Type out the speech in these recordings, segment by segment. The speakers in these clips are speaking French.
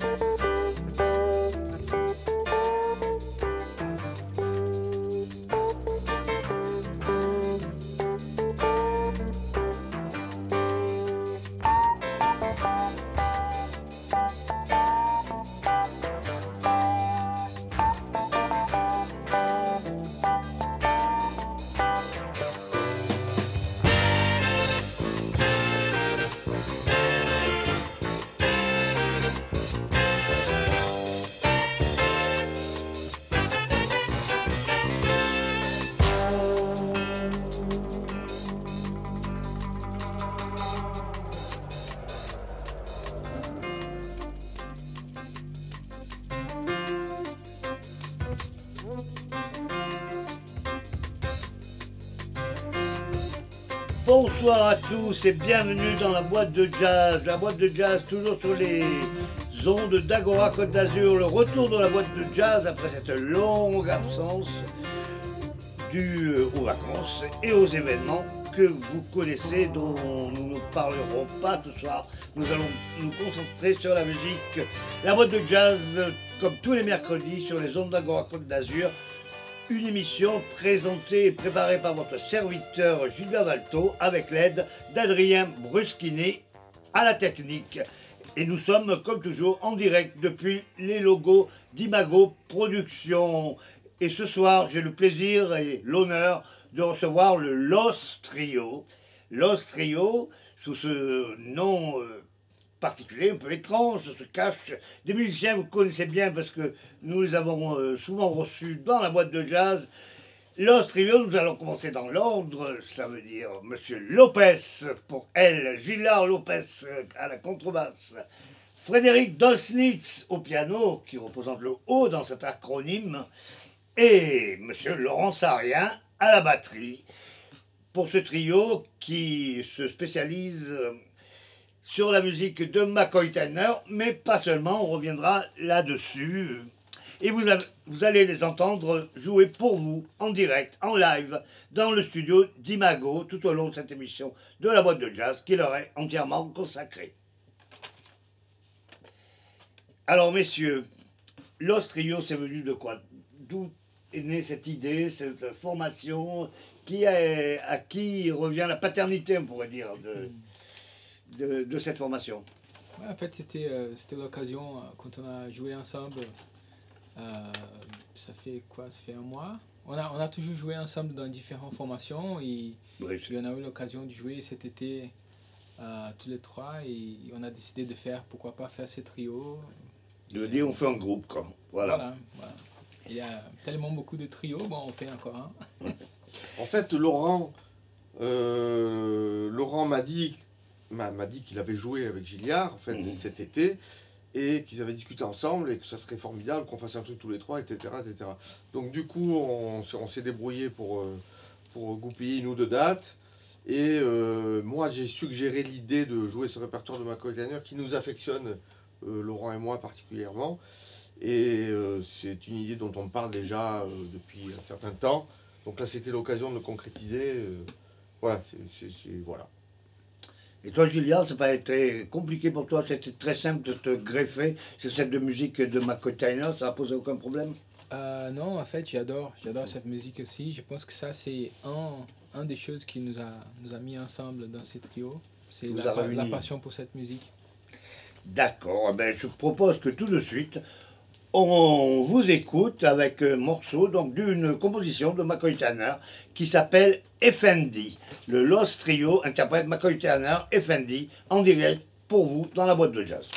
Bye. Bonsoir à tous et bienvenue dans la boîte de jazz. La boîte de jazz toujours sur les ondes d'Agora Côte d'Azur. Le retour de la boîte de jazz après cette longue absence due aux vacances et aux événements que vous connaissez dont nous ne parlerons pas ce soir. Nous allons nous concentrer sur la musique. La boîte de jazz comme tous les mercredis sur les ondes d'Agora Côte d'Azur une émission présentée et préparée par votre serviteur Gilbert Dalto avec l'aide d'Adrien Bruschini à la technique. Et nous sommes comme toujours en direct depuis les logos d'Imago Productions. Et ce soir, j'ai le plaisir et l'honneur de recevoir le Los Trio. Los Trio, sous ce nom euh, particulier, un peu étrange, se cache. Des musiciens vous connaissez bien parce que nous les avons euh, souvent reçus dans la boîte de jazz. Los Trio, nous allons commencer dans l'ordre, ça veut dire Monsieur Lopez pour elle, Gillard Lopez euh, à la contrebasse, Frédéric Dolsnitz au piano, qui représente le haut dans cet acronyme, et Monsieur Laurent Sarien à la batterie, pour ce trio qui se spécialise euh, sur la musique de McCoy Tyner, mais pas seulement, on reviendra là-dessus. Et vous, vous, allez les entendre jouer pour vous, en direct, en live, dans le studio d'Imago, tout au long de cette émission de la boîte de jazz qui leur est entièrement consacrée. Alors, messieurs, Los Trio, c'est venu de quoi? D'où est née cette idée, cette formation? Qui À qui revient la paternité, on pourrait dire, de, cette formation En fait, c'était euh, c'était l'occasion, euh, quand on a joué ensemble, euh, ça fait quoi? Ça fait un mois on a, on a toujours joué ensemble dans différentes formations et, on a eu l'occasion de jouer cet été tous les trois et on a décidé de faire, pourquoi pas faire ce trio. De dire on fait un groupe, quoi. Voilà. voilà, Il y a tellement beaucoup de trios, bon, on fait encore un. en fait, Laurent, Laurent m'a dit m'a dit qu'il avait joué avec Gilliard en fait, mhm. cet été et qu'ils avaient discuté ensemble et que ça serait formidable qu'on fasse un truc tous les trois, etc. etc. Donc du coup, on, s'est débrouillé pour, euh, pour goupiller une ou deux dates. Et euh, moi, j'ai suggéré l'idée de jouer ce répertoire de McCoy Tanner qui nous affectionne, euh, Laurent et moi particulièrement. Et c'est une idée dont on parle déjà depuis un certain temps. Donc là, c'était l'occasion de le concrétiser. voilà, c'est voilà. Et toi, Julia, ça n'a pas été compliqué pour toi C'était très simple de te greffer sur cette musique de Tyner Ça n'a posé aucun problème? Euh, Non, en fait, j'adore. J'adore cette musique aussi. Je pense que ça, c'est un, un des choses qui nous a, nous a mis ensemble dans ces trios. C'est la, la, passion pour cette musique. D'accord. Eh ben, je propose que tout de suite, on vous écoute avec un morceau donc d'une composition de McCoy Tanner qui s'appelle Effendi. Le Lost Trio interprète McCoy Tanner Effendi en direct pour vous dans la boîte de jazz.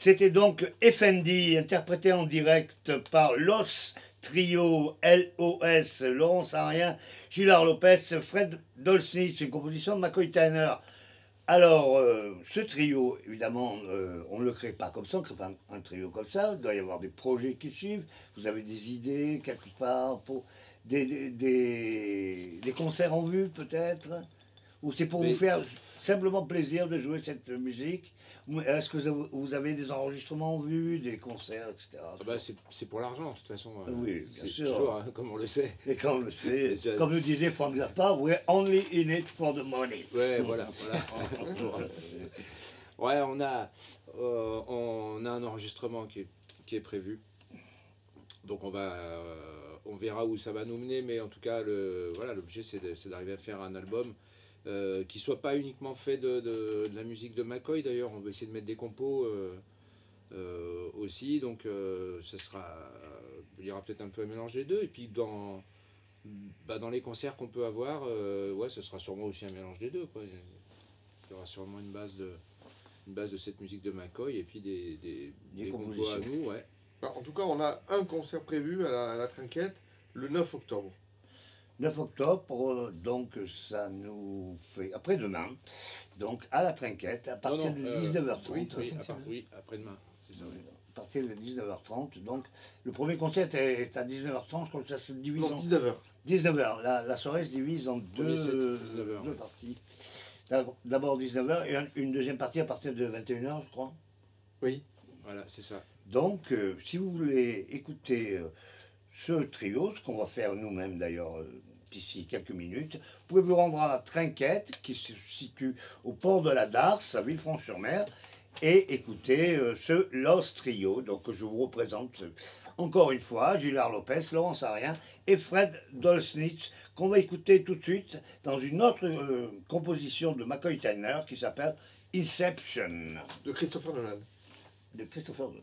C'était donc Effendi, interprété en direct par Los Trio, LOS, Laurent Sarien, Gilard Lopez, Fred Dolsnitz, une composition de McCoy Tanner. Alors, euh, ce trio, évidemment, euh, on ne le crée pas comme ça, on ne crée pas un, trio comme ça. Il doit y avoir des projets qui suivent. Vous avez des idées quelque part pour des, des, des concerts en vue peut-être? Ou c'est pour vous faire simplement plaisir de jouer cette musique Est-ce que vous avez des enregistrements en vue, des concerts, etc. Ah bah c'est pour l'argent, de toute façon. Euh, oui, bien sûr. Hein, comme on le sait. Et comme on le sait, comme le disait Frank Zappa, we're only in it for the money. Ouais, voilà. ouais, on a, euh, on a un enregistrement qui est, qui est prévu. Donc on va... Euh, on verra où ça va nous mener, mais en tout cas, le, voilà, l'objet c'est d'arriver à faire un album euh, qui soit pas uniquement fait de, de, la musique de McCoy d'ailleurs, on veut essayer de mettre des compos euh, euh, aussi, donc ce sera, il y aura peut-être un peu un mélange des deux, et puis dans, bah, dans les concerts qu'on peut avoir, ouais, ce sera sûrement aussi un mélange des deux, quoi. il y aura sûrement une base de, une base de cette musique de McCoy, et puis des, des, des, compos à nous, ouais. Bah, en tout cas, on a un concert prévu à la, à la Trinquette le 9 octobre. 9 octobre, donc ça nous fait après-demain, donc à la trinquette, à partir de 19h30. Euh, oui, après-demain, c'est ça. À partir de 19h30, donc le premier concert est à 19h30, je crois que ça se divise en 19h. 19h, la, la, soirée se divise en deux, deux parties. D'abord 19h et une deuxième partie à partir de 21h, je crois. Oui. Voilà, c'est ça. Donc, euh, si vous voulez écouter euh, ce trio, ce qu'on va faire nous-mêmes d'ailleurs d'ici quelques minutes. Vous pouvez vous rendre à la Trinquette, qui se situe au port de la Darse, à Villefranche-sur-Mer, et écouter euh, ce Lost Trio. Donc je vous représente euh, encore une fois Gilard Lopez, Laurent Sarien et Fred Dolsnitz, qu'on va écouter tout de suite dans une autre euh, composition de McCoy Tyner qui s'appelle Inception. De Christopher Nolan. De Christopher Nolan.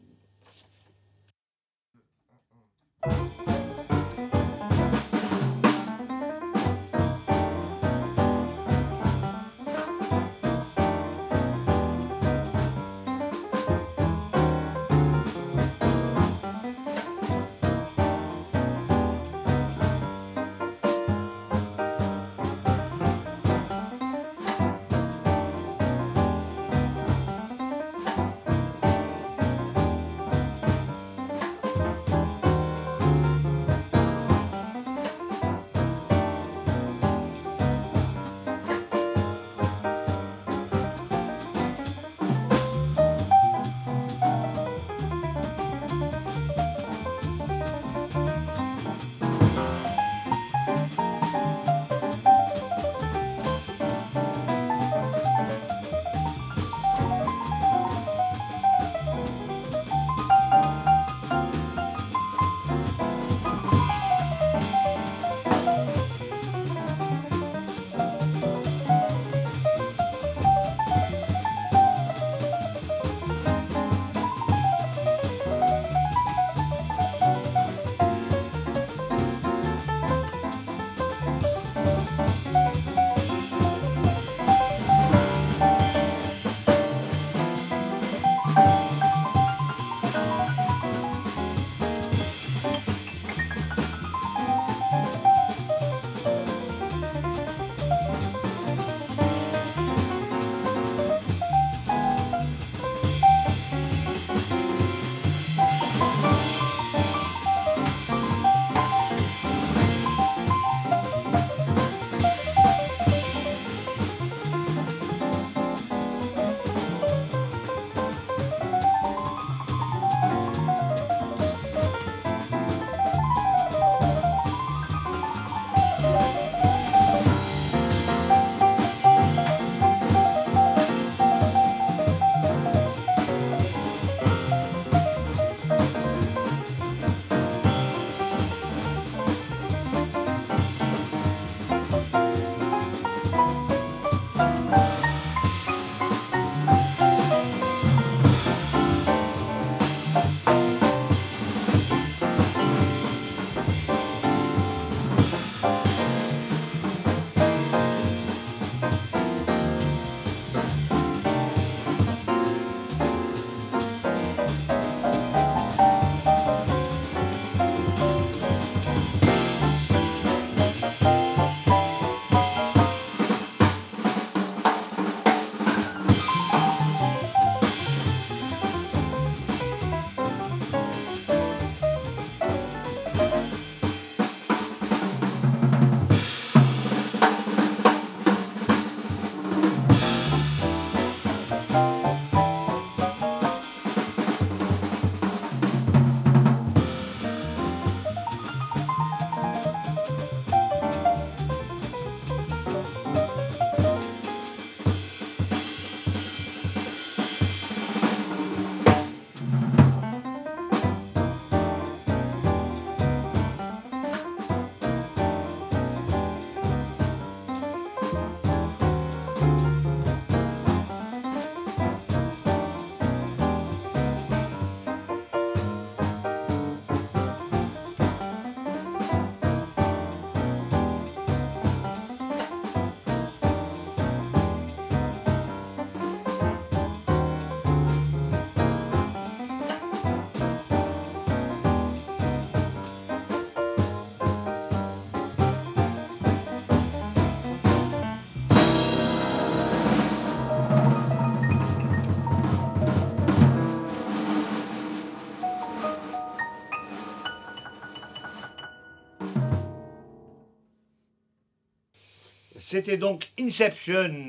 C'était donc Inception,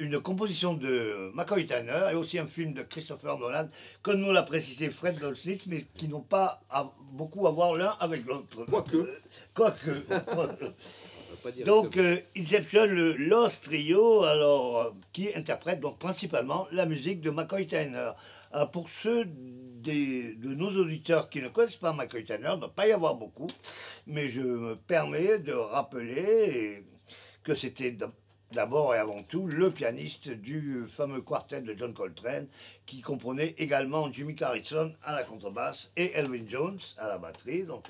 une composition de McCoy Tanner et aussi un film de Christopher Nolan, comme nous l'a précisé Fred Goldsmith, mais qui n'ont pas beaucoup à voir l'un avec l'autre. Quoique. Quoique. donc euh, Inception, le Lost Trio, alors, euh, qui interprète donc principalement la musique de McCoy Tanner. pour ceux des, de nos auditeurs qui ne connaissent pas McCoy Tanner, il ne doit pas y avoir beaucoup, mais je me permets de rappeler que c'était d'abord et avant tout le pianiste du fameux quartet de John Coltrane, qui comprenait également Jimmy Carrison à la contrebasse et Elvin Jones à la batterie. Donc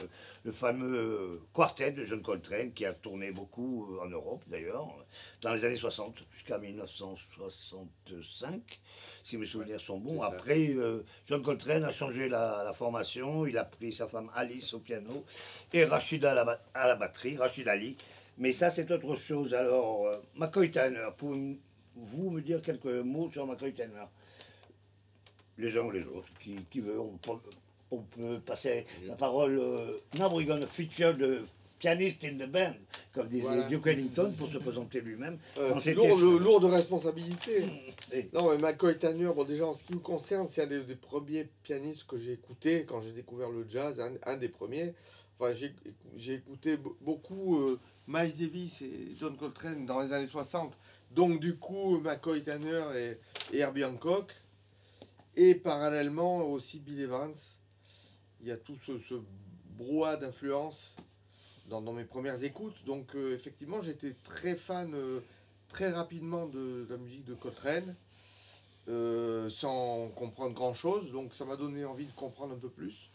le fameux quartet de John Coltrane qui a tourné beaucoup en Europe d'ailleurs, dans les années 60 jusqu'à 1965, si mes souvenirs sont bons. Après, euh, John Coltrane a changé la, formation, il a pris sa femme Alice au piano et Rachid à la, à la batterie, Rachid Ali mais ça, c'est autre chose. Alors, euh, McCoy Tanner, pouvez-vous me dire quelques mots sur McCoy Tanner Les uns ou les autres, qui, qui veut, on, peut passer la parole. Euh, now we're going to feature the pianist in the band, comme disait Duke Ellington pour se présenter lui-même. Euh, c'est lourd, lourde responsabilité. non, mais McCoy Tanner, bon, déjà en ce qui me concerne, c'est un des, premiers pianistes que j'ai écouté quand j'ai découvert le jazz, un, des premiers. Enfin, j'ai écouté beaucoup. Euh, Miles Davis et John Coltrane dans les années 60. Donc du coup, McCoy Tanner et, Herbie Hancock. Et parallèlement aussi Bill Evans. Il y a tout ce, ce brouhaha d'influence dans, mes premières écoutes. Donc euh, effectivement, j'étais très fan euh, très rapidement de, la musique de Coltrane. Euh, sans comprendre grand chose, donc ça m'a donné envie de comprendre un peu plus.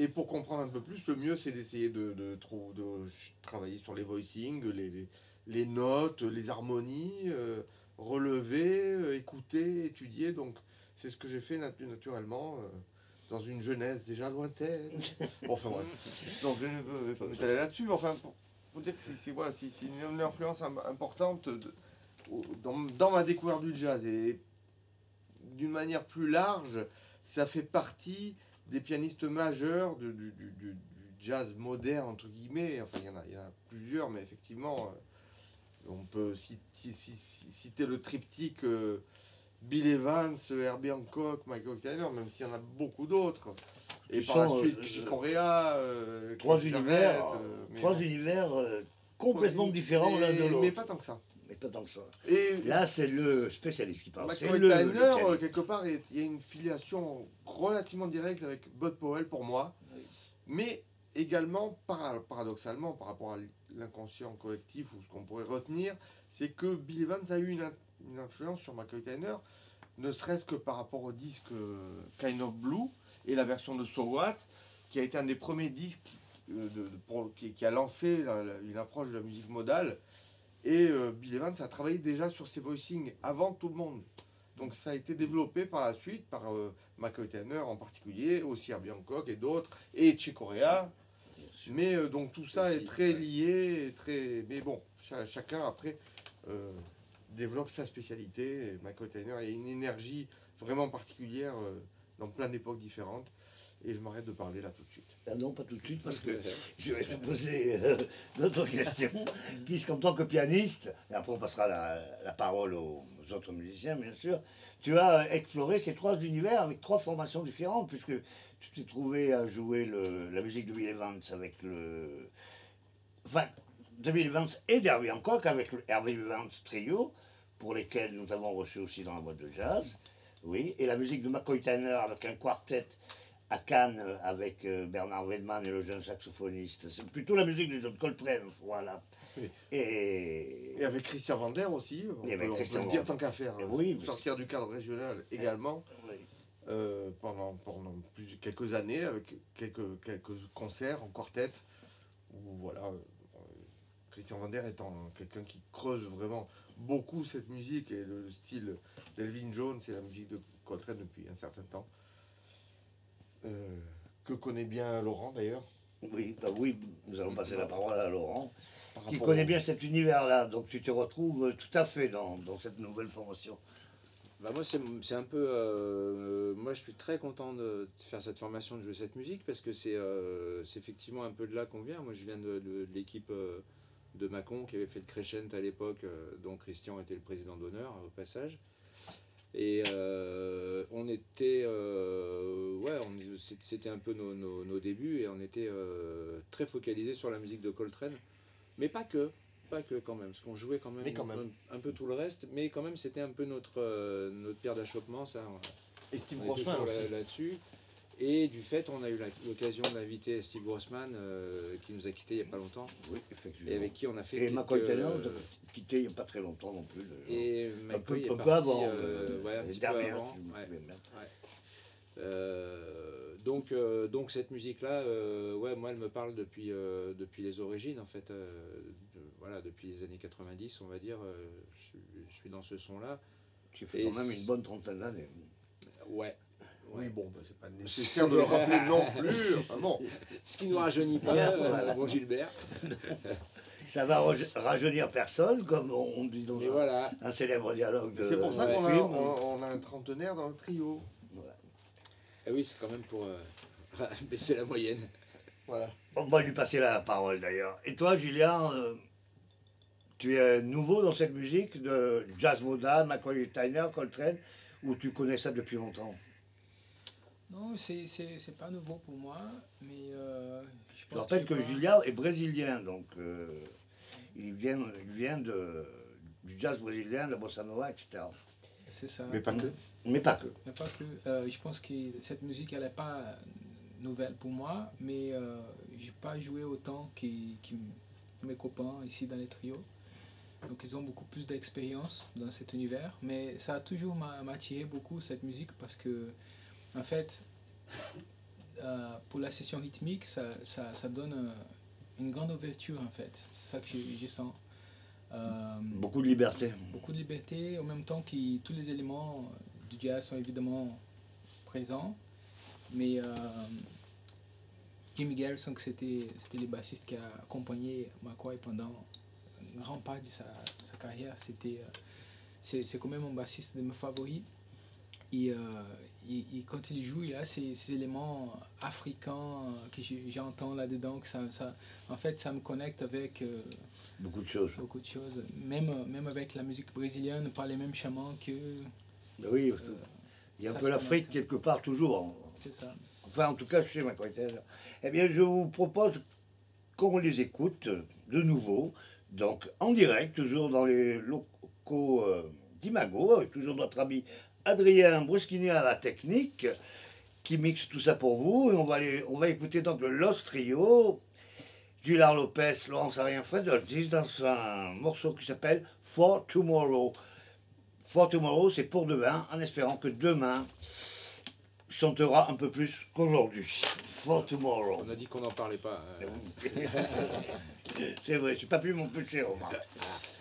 Et pour comprendre un peu plus, le mieux, c'est d'essayer de, de, de, travailler sur les voicings, les, les, notes, les harmonies, euh, relever, euh, écouter, étudier. Donc, c'est ce que j'ai fait naturellement euh, dans une jeunesse déjà lointaine. enfin, bref. Donc, je ne vais pas m'étaler là-dessus. Enfin, pour, dire que c'est voilà, une influence importante dans, dans ma découverte du jazz. Et d'une manière plus large, ça fait partie des pianistes majeurs du, du, du, jazz moderne, entre guillemets. Enfin, il y, en a, il y en a plusieurs, mais effectivement, euh, on peut citer, citer le triptyque euh, Bill Evans, Herbie Hancock, Michael Tanner, même s'il y en a beaucoup d'autres. Et par la suite, euh, trois univers, trois univers complètement différents l'un de l'autre. Mais pas tant que ça pas tant que ça. Et Là, c'est le spécialiste qui parle. McCoy le, Tyner, quelque part, il y a une filiation relativement directe avec Bud Powell pour moi, mais également, paradoxalement, par rapport à l'inconscient collectif ou ce qu'on pourrait retenir, c'est que Bill Evans a eu une, une influence sur McCoy Tyner, ne serait-ce que par rapport au disque euh, Kind of Blue et la version de So What, qui a été un des premiers disques euh, de, qui, qui, a lancé une approche de la musique modale et euh, Bill Evans a travaillé déjà sur ses voicings avant tout le monde. Donc ça a été développé par la suite par euh, McCoy Tanner en particulier, aussi Herbie Hancock et d'autres, et Chick Corea. Mais euh, donc tout ça est très lié, très... mais bon, chacun après développe sa spécialité. McCoy Tanner a une énergie vraiment particulière dans plein d'époques différentes. Et je m'arrête de parler là tout de suite. Ah non, pas tout de suite, parce que je vais te poser euh, d'autres questions, puisqu'en tant que pianiste, et après on passera la, la, parole aux autres musiciens, bien sûr, tu as exploré ces trois univers avec trois formations différentes, puisque tu t'es trouvé à jouer le, la musique de Bill Evans avec le... Enfin, de Bill Evans et d'Herbie Hancock avec le Herbie Evans Trio, pour lesquels nous avons reçu aussi dans la boîte de jazz, oui, et la musique de McCoy Tanner avec un quartet à Cannes euh, avec euh, Bernard Wedman et le jeune saxophoniste. C'est plutôt la musique de John Coltrane, voilà. Et... et... avec Christian Vander aussi, on et avec peut, Christian dire tant qu'à faire. Hein. Oui, sortir du cadre régional également. Euh, pendant, pendant plus, quelques années, avec quelques, quelques concerts en quartet, où voilà, Christian Vander étant quelqu'un qui creuse vraiment beaucoup cette musique et le style d'Elvin Jones et la musique de Coltrane depuis un certain temps. Euh, que connaît bien Laurent d'ailleurs. Oui, bah oui, nous allons passer la parole à Laurent, qui connaît bien cet univers-là. Donc tu te retrouves tout à fait dans, dans cette nouvelle formation. Bah moi, c'est un peu. Euh, moi, je suis très content de faire cette formation, de jouer cette musique, parce que c'est euh, c'est effectivement un peu de là qu'on vient. Moi, je viens de, de, l'équipe de Mâcon qui avait fait le Crescent à l'époque, dont Christian était le président d'honneur au passage. Et on était, ouais, c'était un peu nos, nos, débuts et on était très focalisé sur la musique de Coltrane, mais pas que, pas que quand même, parce qu'on jouait quand même, Un, peu tout le reste, mais quand même c'était un peu notre, notre pierre d'achoppement, ça. Et Steve Grossman là-dessus. Et du fait, on a eu l'occasion d'inviter Steve Grossman, euh, qui nous a quittés il n'y a pas longtemps. Oui, effectivement. Et avec qui on a fait. Et McCoy Taylor nous a quitté il n'y a pas très longtemps non plus. Et un peu, un peu avant. Euh, ouais, un petit peu avant. Euh, donc, donc cette musique-là, ouais, moi, elle me parle depuis, depuis les origines, en fait. voilà, depuis les années 90, on va dire. Je, suis dans ce son-là. Tu fais quand même une bonne trentaine d'années. Ouais. Oui, bon, bah, c'est pas nécessaire de le rappeler non plus. Enfin, bon. Ce qui ne nous rajeunit pas, euh, bon Gilbert. Ça va rajeunir personne, comme on dit dans un, célèbre dialogue. C'est pour ça qu'on a, on, a, un trentenaire dans le trio. Ah oui, c'est quand même pour euh, baisser la moyenne. Voilà. On va lui passer la parole d'ailleurs. Et toi, Julien, euh, tu es nouveau dans cette musique de jazz modal, McCoy Tyner, Coltrane, ou tu connais ça depuis longtemps? Non, c'est pas nouveau pour moi, mais euh, je pense Je rappelle que, Gilliard est brésilien, donc euh, il, vient, il vient de, du jazz brésilien, de la bossa nova, etc. C'est ça. Mais pas que. Mais pas que. Mais pas que. Euh, je pense que cette musique, elle n'est pas nouvelle pour moi, mais euh, je n'ai pas joué autant que, mes copains ici dans les trios. Donc ils ont beaucoup plus d'expérience dans cet univers, mais ça a toujours m'attiré beaucoup cette musique parce que en fait, euh, pour la session rythmique, ça, ça, ça donne euh, une grande ouverture, en fait. C'est ça que je, sens. Euh, beaucoup de liberté. Beaucoup de liberté, en même temps que tous les éléments du jazz sont évidemment présents. Mais Jimmy Garrison, c'était le bassiste qui a accompagné McCoy pendant une grande part de sa, sa carrière. C'était c'est quand même mon bassiste de mes favoris. Et, il, quand il joue, il a ces, ces éléments africains que j'entends là-dedans. Ça, ça, en fait, ça me connecte avec euh, beaucoup de choses. Beaucoup de choses. Même, même avec la musique brésilienne, pas les mêmes chamans que. Ben oui, euh, il y a un peu l'Afrique quelque part toujours. C'est ça. Enfin, en tout cas, chez ma Eh bien, je vous propose qu'on les écoute de nouveau, donc en direct, toujours dans les locaux euh, d'Imago, toujours notre ami Adrien Bruschini à la technique qui mixe tout ça pour vous. Et on va, aller, on va écouter donc le Lost Trio, Gilard Lopez, Laurence Arien Fredoltis dans un morceau qui s'appelle For Tomorrow. For Tomorrow, c'est pour demain, en espérant que demain chantera un peu plus qu'aujourd'hui. For Tomorrow. On a dit qu'on n'en parlait pas. Hein. c'est vrai, j'ai pas pu mon péché,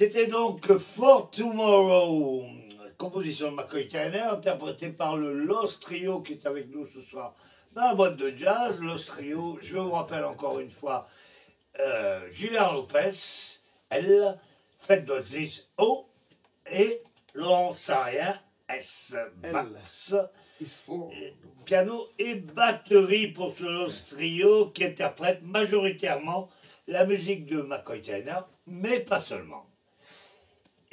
C'était donc For Tomorrow, composition de McCoy Tyner, interprétée par le Lost Trio qui est avec nous ce soir dans la boîte de jazz. Lost Trio, je vous rappelle encore une fois, euh, Lopez, L, Fred Dodlis, O, et Laurent Sarien, S, piano et batterie pour ce Lost Trio qui interprète majoritairement la musique de McCoy Tyner, mais pas seulement.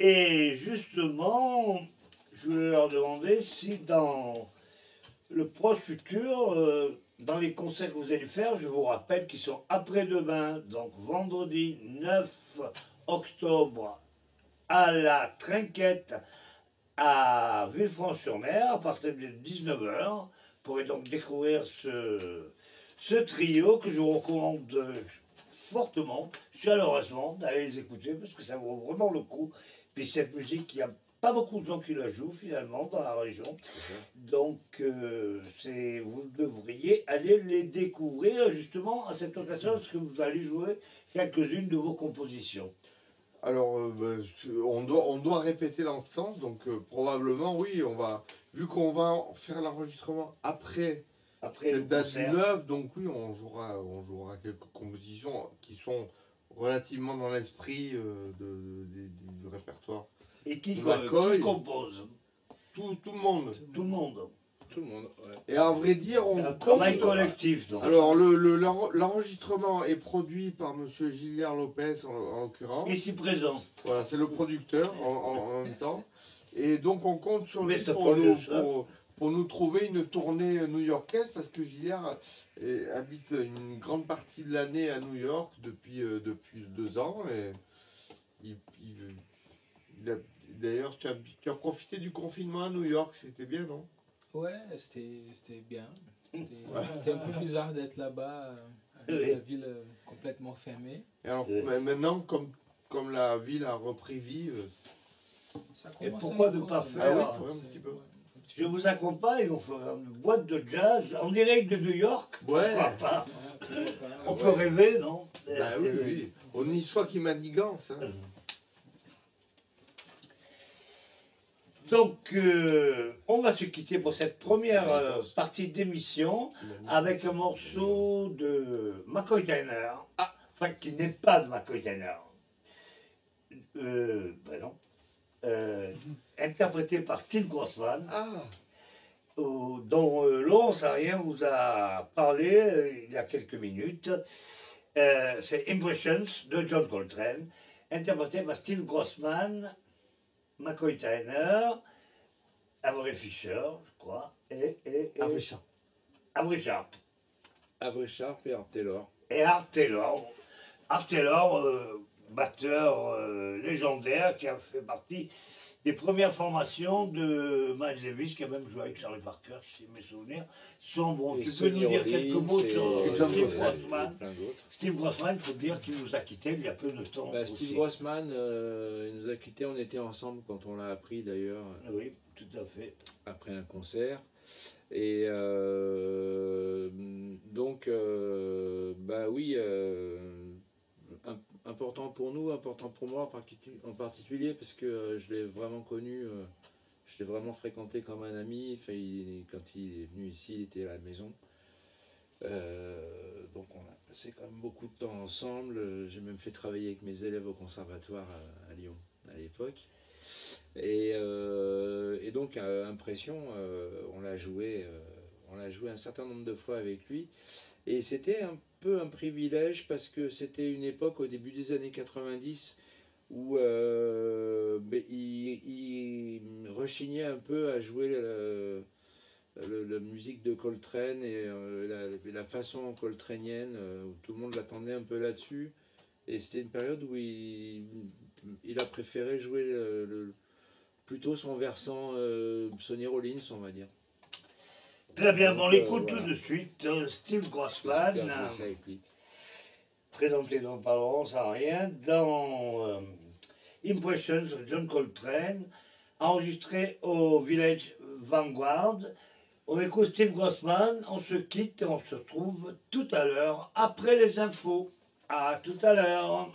Et justement, je voulais leur demander si dans le proche futur, euh, dans les concerts que vous allez faire, je vous rappelle qu'ils sont après-demain, donc vendredi 9 octobre, à la Trinquette à Villefranche-sur-Mer, à partir de 19h. Vous pourrez donc découvrir ce, ce trio que je vous recommande fortement, chaleureusement, d'aller les écouter parce que ça vaut vraiment le coup. Puis cette musique, il n'y a pas beaucoup de gens qui la jouent finalement dans la région. Donc euh, c'est, vous devriez aller les découvrir justement à cette occasion parce que vous allez jouer quelques-unes de vos compositions. Alors, euh, ben, on, doit, on doit répéter dans ce sens, donc euh, probablement oui, on va, vu qu'on va faire l'enregistrement après, après cette date du 9, donc oui, on jouera, on jouera quelques compositions qui sont relativement dans l'esprit euh, de, du répertoire. Et qui, qui compose tout, tout, le monde. Tout le monde. Tout le monde, Et à vrai dire, on un travail collectif. Donc. Alors, l'enregistrement le, est produit par M. Gilliard Lopez, en, l'occurrence. Ici présent. Voilà, c'est le producteur en, en, même temps. Et donc, on compte sur lui pour, nous, pour, pour nous trouver une tournée new-yorkaise parce que Gilliard euh, habite une grande partie de l'année à New York depuis, euh, depuis deux ans. Et il, D'ailleurs, tu as, tu as, profité du confinement à New York, c'était bien, non? Ouais, c'était bien. C'était un peu bizarre d'être là-bas, euh, la ville complètement fermée. Et alors, maintenant, comme, comme la ville a repris vie, ça et pourquoi ne pas faire ah oui, un petit peu. Je vous accompagne, on fera une boîte de jazz en direct de New York. Ouais. Pas. On peut rêver, non Bah oui, oui. On y soit qui manigance. Hein. Donc, euh, on va se quitter pour cette première euh, partie d'émission avec un morceau de McCoy Tyner. Ah, enfin, qui n'est pas de McCoy Tyner. Euh, ben non. Euh, interprété par Steve Grossman, ah. dont euh, Laurent Sarien vous a parlé euh, il y a quelques minutes. C'est Impressions de John Coltrane, interprété par Steve Grossman, McCoy Tyner, Avery Fisher, je crois, et, et, et Avery Sharp. Avery Sharp. Avery Sharp et Art Taylor. Et Art Taylor. Art Taylor, batteur euh, légendaire qui a fait partie des premières formations de Miles Davis, qui a même joué avec Charlie Parker, si mes souvenirs sont bons. tu peux nous dire quelques mots sur Steve Grossman Steve Grossman, il faut dire qu'il nous a quittés il y a peu de temps. Bah, Steve Grossman, euh, il nous a quittés, on était ensemble quand on l'a appris d'ailleurs. Oui, tout à fait. Après un concert. Et euh, donc, bah oui, important pour nous, important pour moi en particulier, parce que euh, je l'ai vraiment connu, euh, je l'ai vraiment fréquenté comme un ami. Quand il est venu ici, il était à la maison. Euh, donc on a passé quand même beaucoup de temps ensemble. J'ai même fait travailler avec mes élèves au conservatoire à, Lyon à l'époque. Et, donc, Impression, on l'a joué, on joué un certain nombre de fois avec lui. Et c'était un peu un privilège parce que c'était une époque au début des années 90 où ben, il, il, rechignait un peu à jouer la, musique de Coltrane et la, la, façon coltranienne, où tout le monde l'attendait un peu là-dessus. Et c'était une période où il, a préféré jouer plutôt son versant euh, Sonny Rollins, on va dire. Très bien, on l'écoute tout de suite. Euh, Steve Grossman, présenté dans Parlons sans rien, dans euh, Impressions John Coltrane, enregistré au Village Vanguard. On écoute Steve Grossman, on se quitte et on se retrouve tout à l'heure après les infos. À tout à l'heure.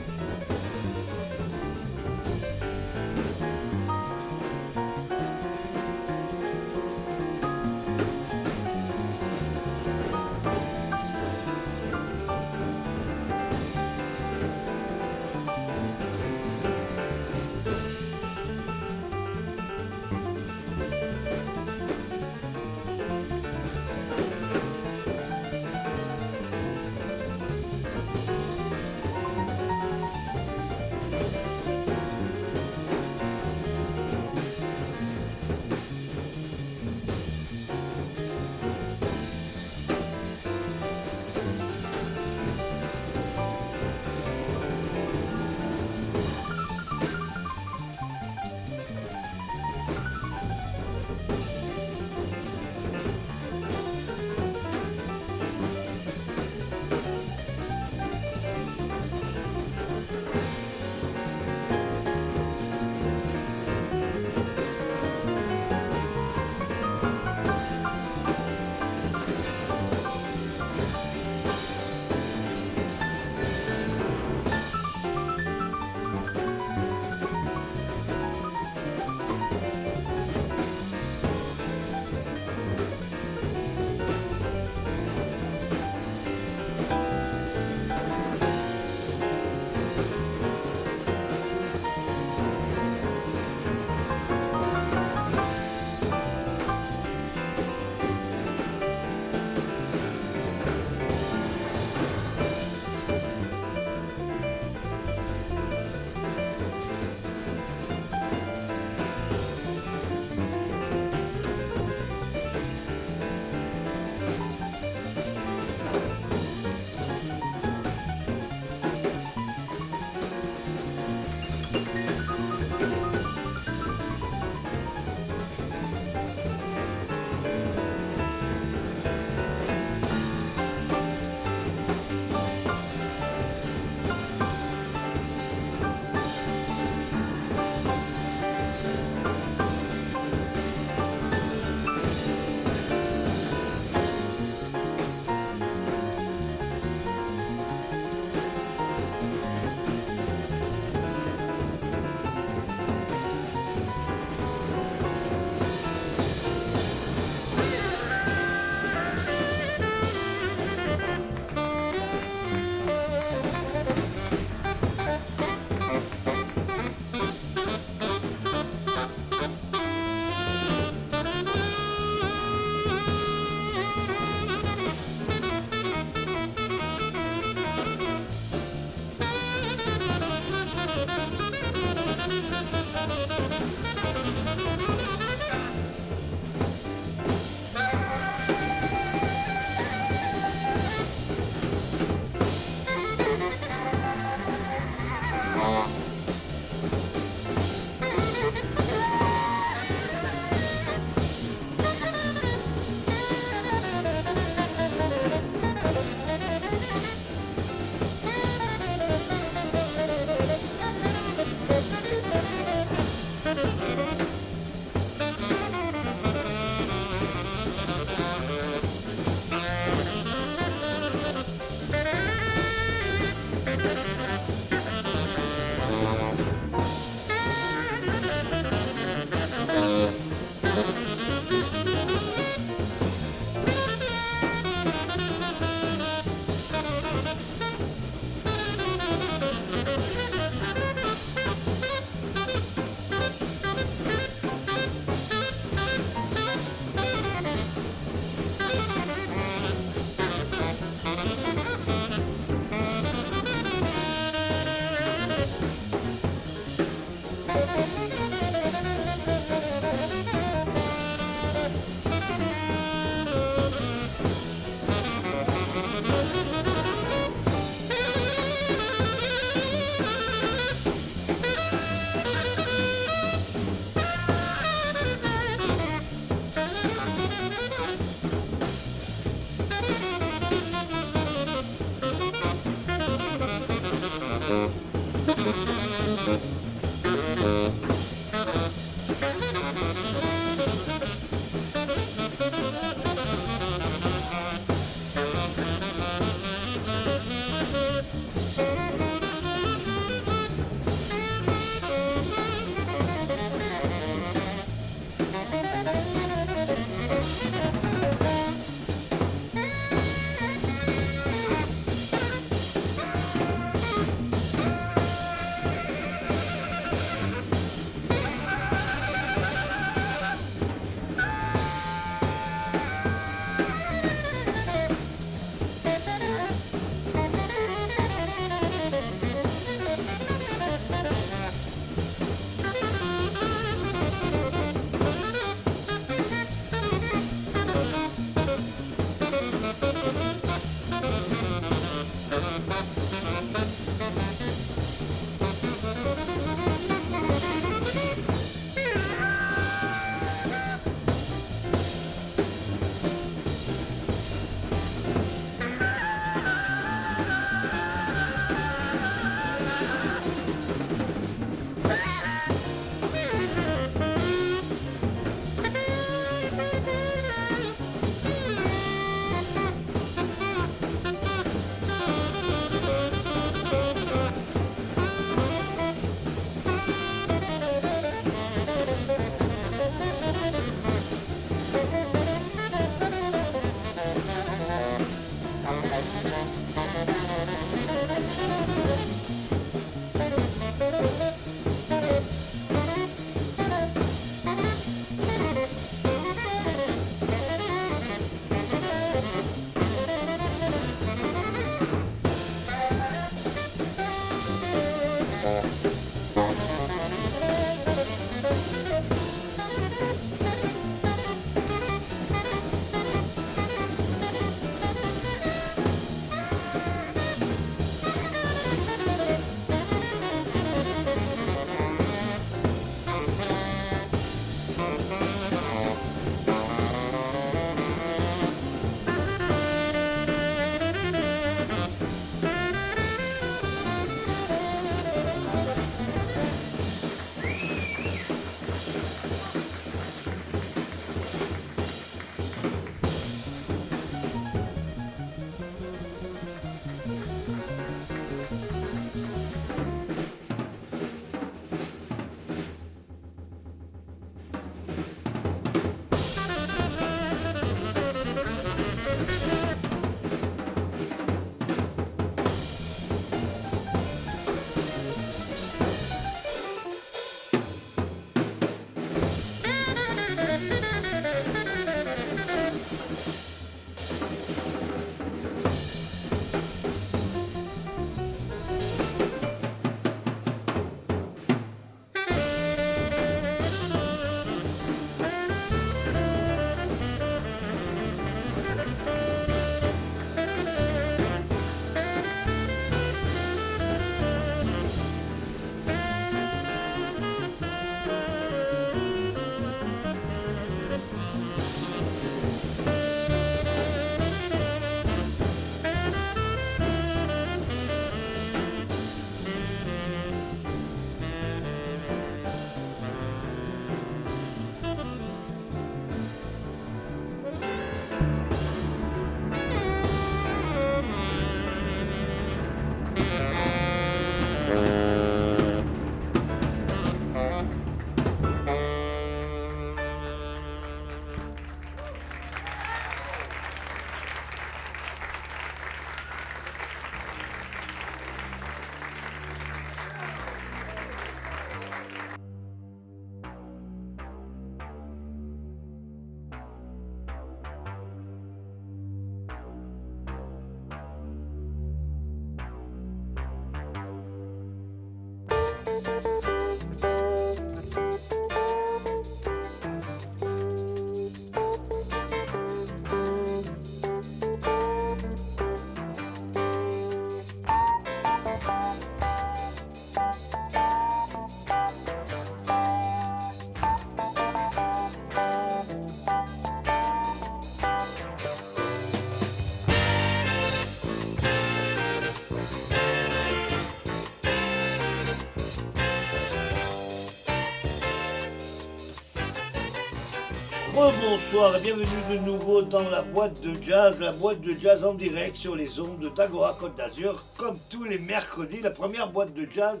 Bonsoir et bienvenue de nouveau dans la boîte de jazz, la boîte de jazz en direct sur les ondes d'Agora Côte d'Azur, comme tous les mercredis, la première boîte de jazz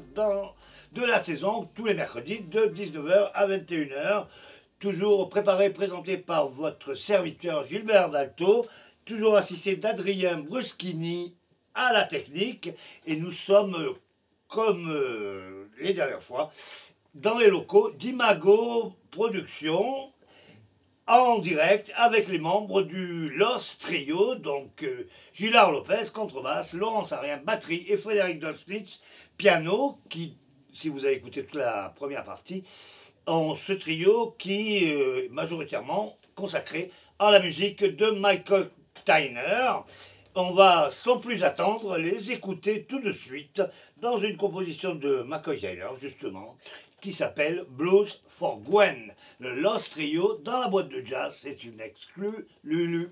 de la saison, tous les mercredis de 19h à 21h. Toujours préparé et présenté par votre serviteur Gilbert Dalto, toujours assisté d'Adrien Bruschini à la technique, et nous sommes, comme euh, les dernières fois, dans les locaux d'Imago Productions en direct avec les membres du Los Trio, donc euh, Gilard Lopez, contrebasse, Laurence Arien, batterie et Frédéric Dolspitz, piano, qui, si vous avez écouté toute la première partie, en ce trio qui est majoritairement consacré à la musique de Michael Tyner. On va sans plus attendre les écouter tout de suite dans une composition de Michael Tyner, justement, qui s'appelle Blues for Gwen. Le Lost Trio dans la boîte de jazz, c'est une exclue Lulu.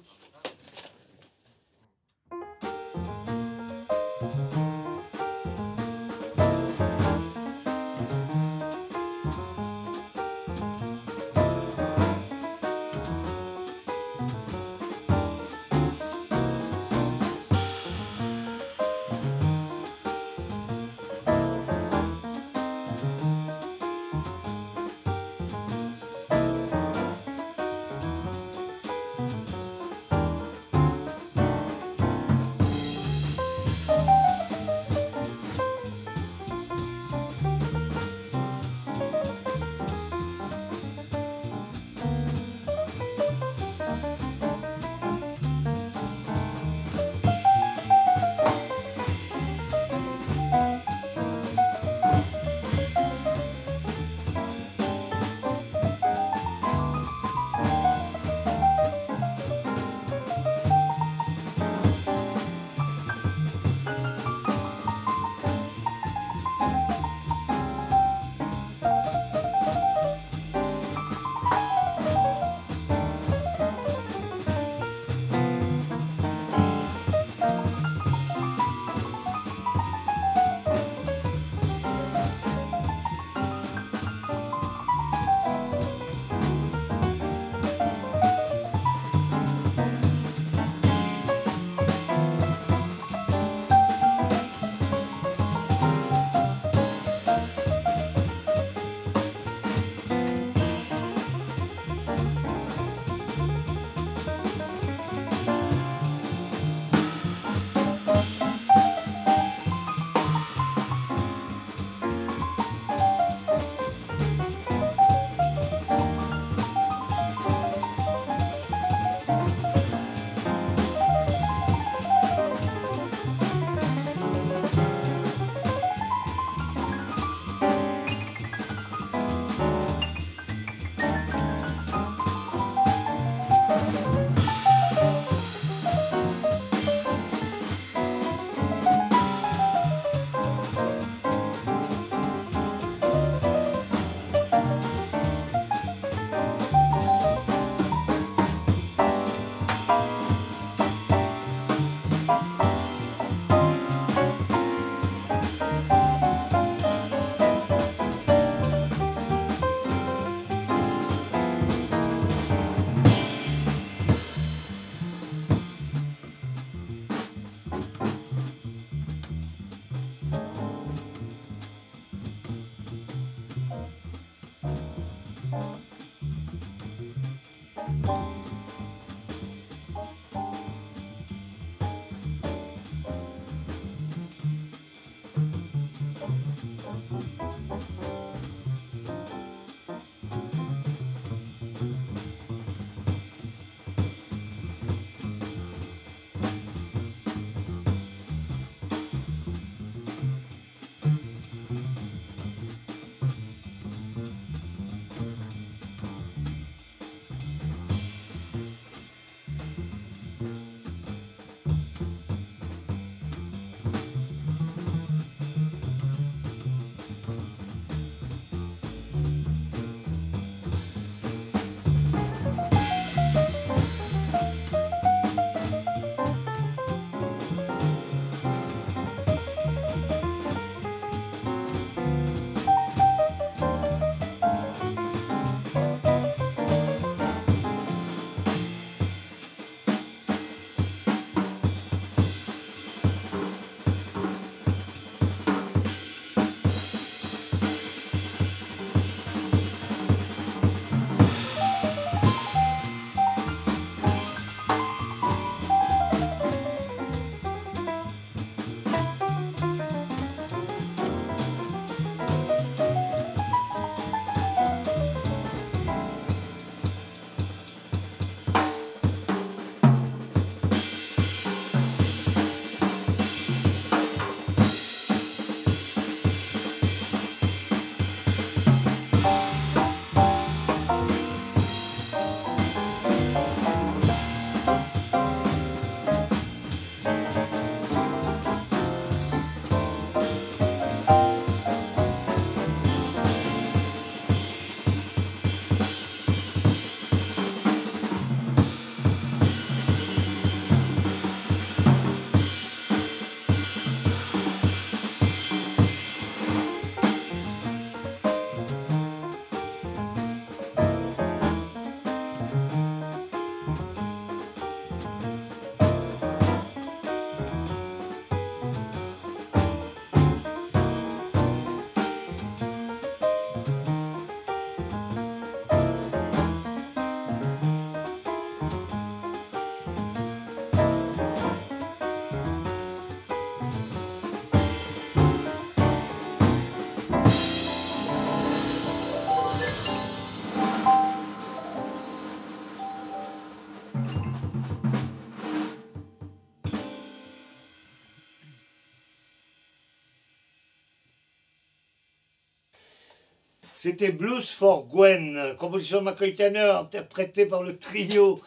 C'était Blues for Gwen, composition de McCoy Tanner, interprétée par le trio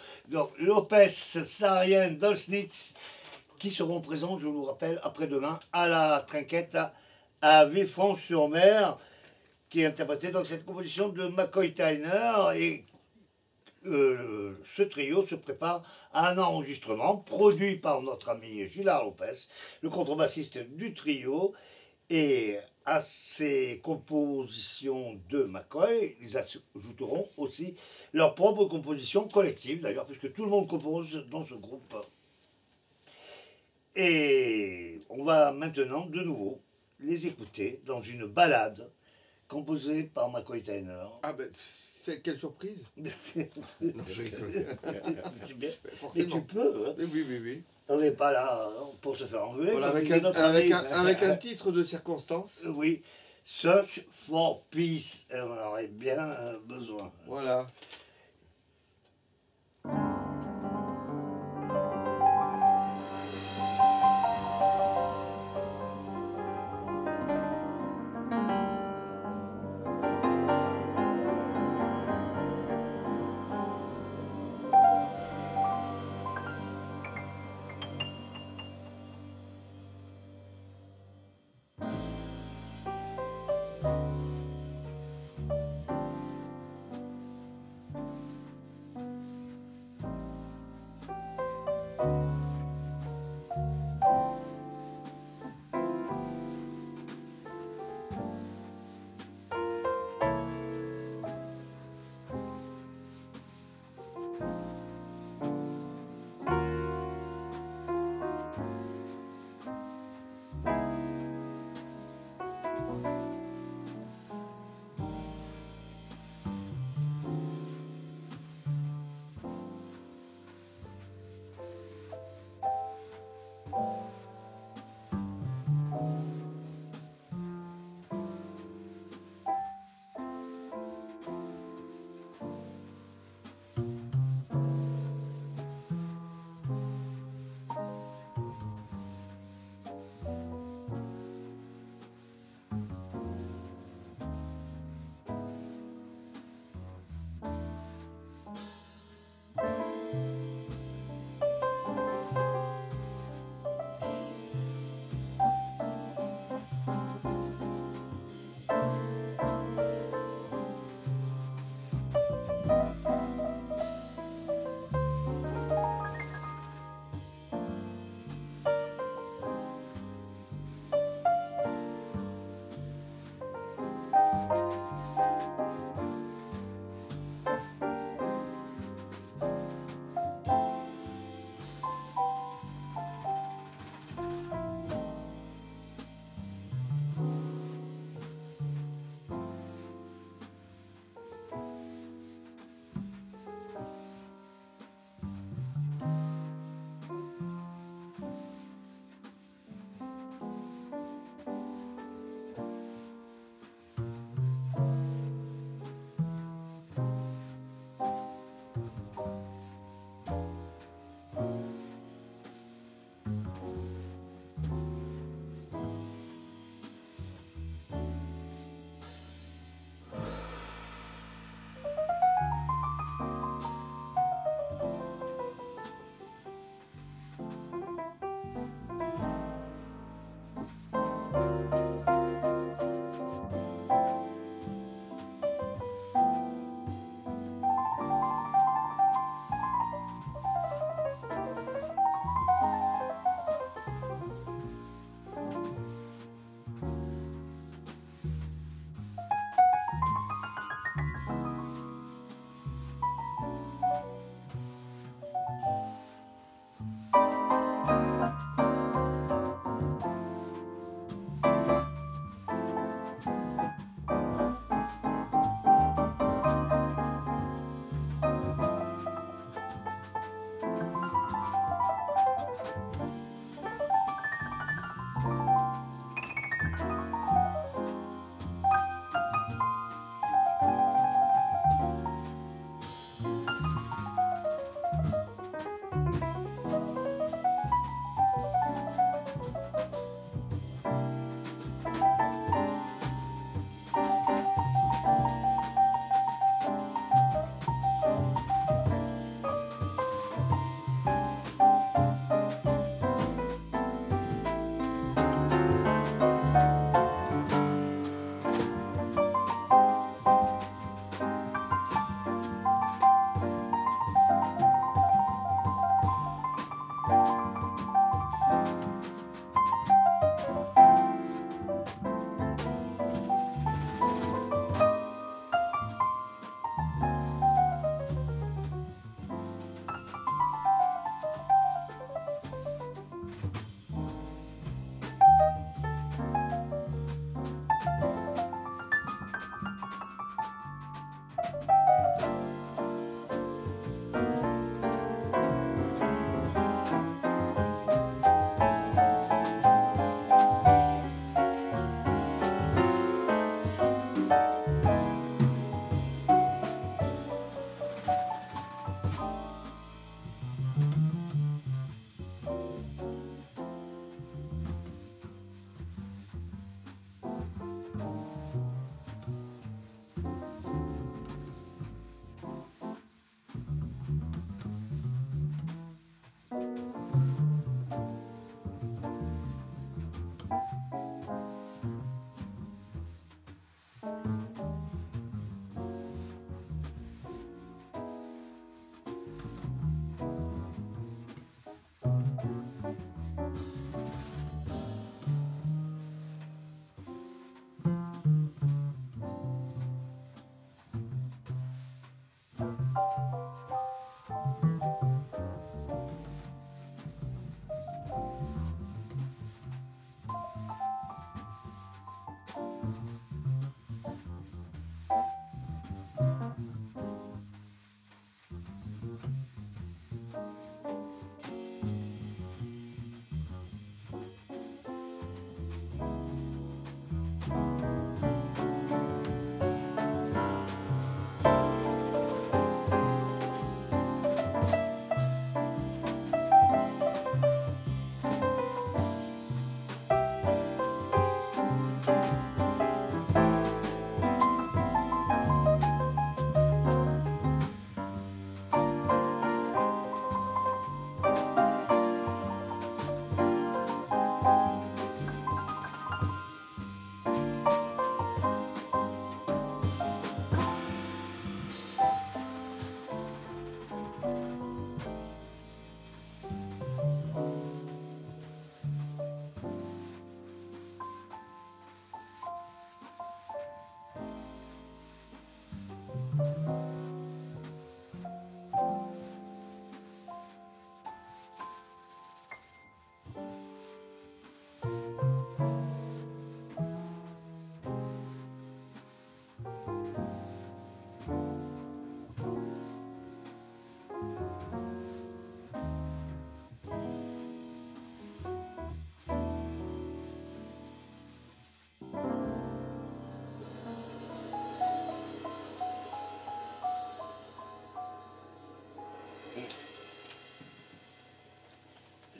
Lopez, Sarien, Dolsnitz, qui seront présents, je vous rappelle, après-demain à la Trinquette à, à Villefranche-sur-Mer, qui est interprétée donc cette composition de McCoy Tyner et euh, ce trio se prépare à un enregistrement produit par notre ami Gilard Lopez, le contrebassiste du trio, et à ces compositions de McCoy, ils ajouteront aussi leur propre composition collective, d'ailleurs, puisque tout le monde compose dans ce groupe. Et on va maintenant de nouveau les écouter dans une balade composée par McCoy Tyner. Ah ben, c'est quelle surprise non, je Mais tu peux. Hein. Oui, oui, oui. On n'est pas là hein, pour se faire engueuler. Voilà, avec, un, avec, un, avec un titre de circonstance. Oui. Search for Peace. on en aurait bien euh, besoin. Voilà.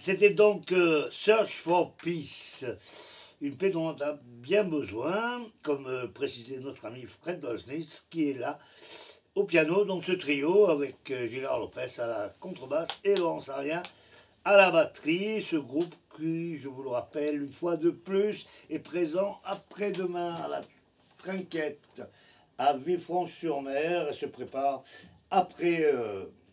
C'était donc euh, Search for Peace, une paix dont on a bien besoin, comme euh, précisait notre ami Fred Bolsnitz, qui est là au piano, donc ce trio avec euh, Gérard Lopez à la contrebasse et Laurent Sarien à la batterie. Ce groupe qui, je vous le rappelle, une fois de plus, est présent après-demain à la Trinquette à Villefranche-sur-Mer et se prépare après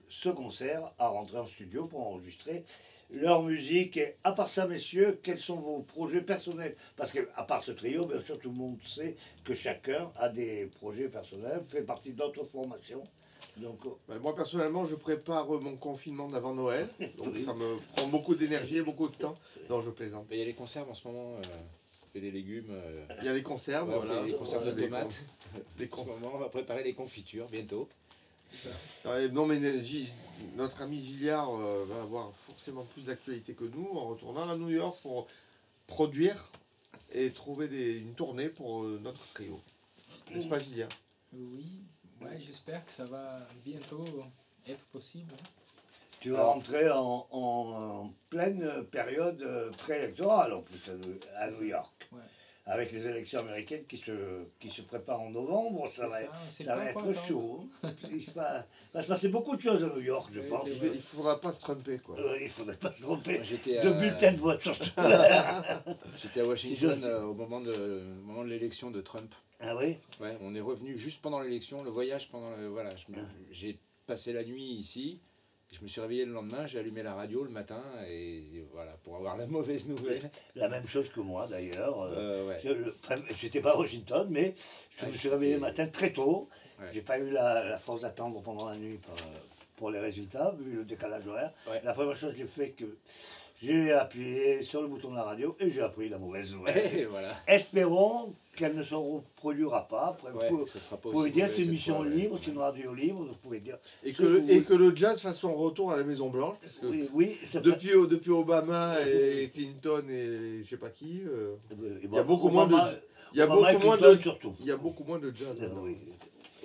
ce concert à rentrer en studio pour enregistrer leur musique. Et à part ça, messieurs, quels sont vos projets personnels? Parce que à part ce trio, bien sûr, tout le monde sait que chacun a des projets personnels, fait partie d'autres formations. Donc, oh. ben, moi personnellement, je prépare mon confinement d'avant Noël, donc ça me prend beaucoup d'énergie et beaucoup de temps. Non, je plaisante. Il y a les conserves en ce moment. Euh, et les légumes. Euh, il y a les conserves, voilà. Les conserves de tomates. en ce moment, on va préparer des confitures bientôt. Non, mais notre ami Gilliard euh, va avoir forcément plus d'actualité que nous en retournant à New York pour produire et trouver des, une tournée pour euh, notre trio. N'est-ce pas, Gilliard? Oui, ouais, j'espère que ça va bientôt être possible. Tu vas rentrer en, pleine période euh, préélectorale en plus à, New York avec les élections américaines qui se, qui se préparent en novembre, ça va, ça, va être chaud. Il va, se passer beaucoup de choses à New York, je pense. Il ne faudra pas se tromper. Quoi. il ne faudrait pas se tromper. De bulletins de vote surtout. J'étais à Washington euh, au moment de, moment de l'élection de Trump. Ah oui? Ouais, on est revenu juste pendant l'élection, le voyage pendant Voilà, ah. j'ai passé la nuit ici. Je me suis réveillé le lendemain, j'ai allumé la radio le matin et voilà pour avoir la mauvaise nouvelle. La même chose que moi d'ailleurs. Euh, euh J'étais pas à Washington, mais je me suis réveillé le matin très tôt. J'ai pas eu la, force d'attendre pendant la nuit pour, pour, les résultats, vu le décalage horaire. La première chose que j'ai fait que j'ai appuyé sur le bouton de la radio et j'ai appris la mauvaise nouvelle. voilà. Espérons qu'elle ne se reproduira pas. Après, vous, pouvez dire c'est une émission libre, c'est une radio libre, vous pouvez dire. Et que, le, et que le jazz fasse son retour à la Maison Blanche. Parce que oui, depuis, depuis Obama et Clinton et je sais pas qui, euh, eh ben, il y a beaucoup moins de. Il y a beaucoup moins de surtout. Il y a beaucoup moins de jazz. Oui.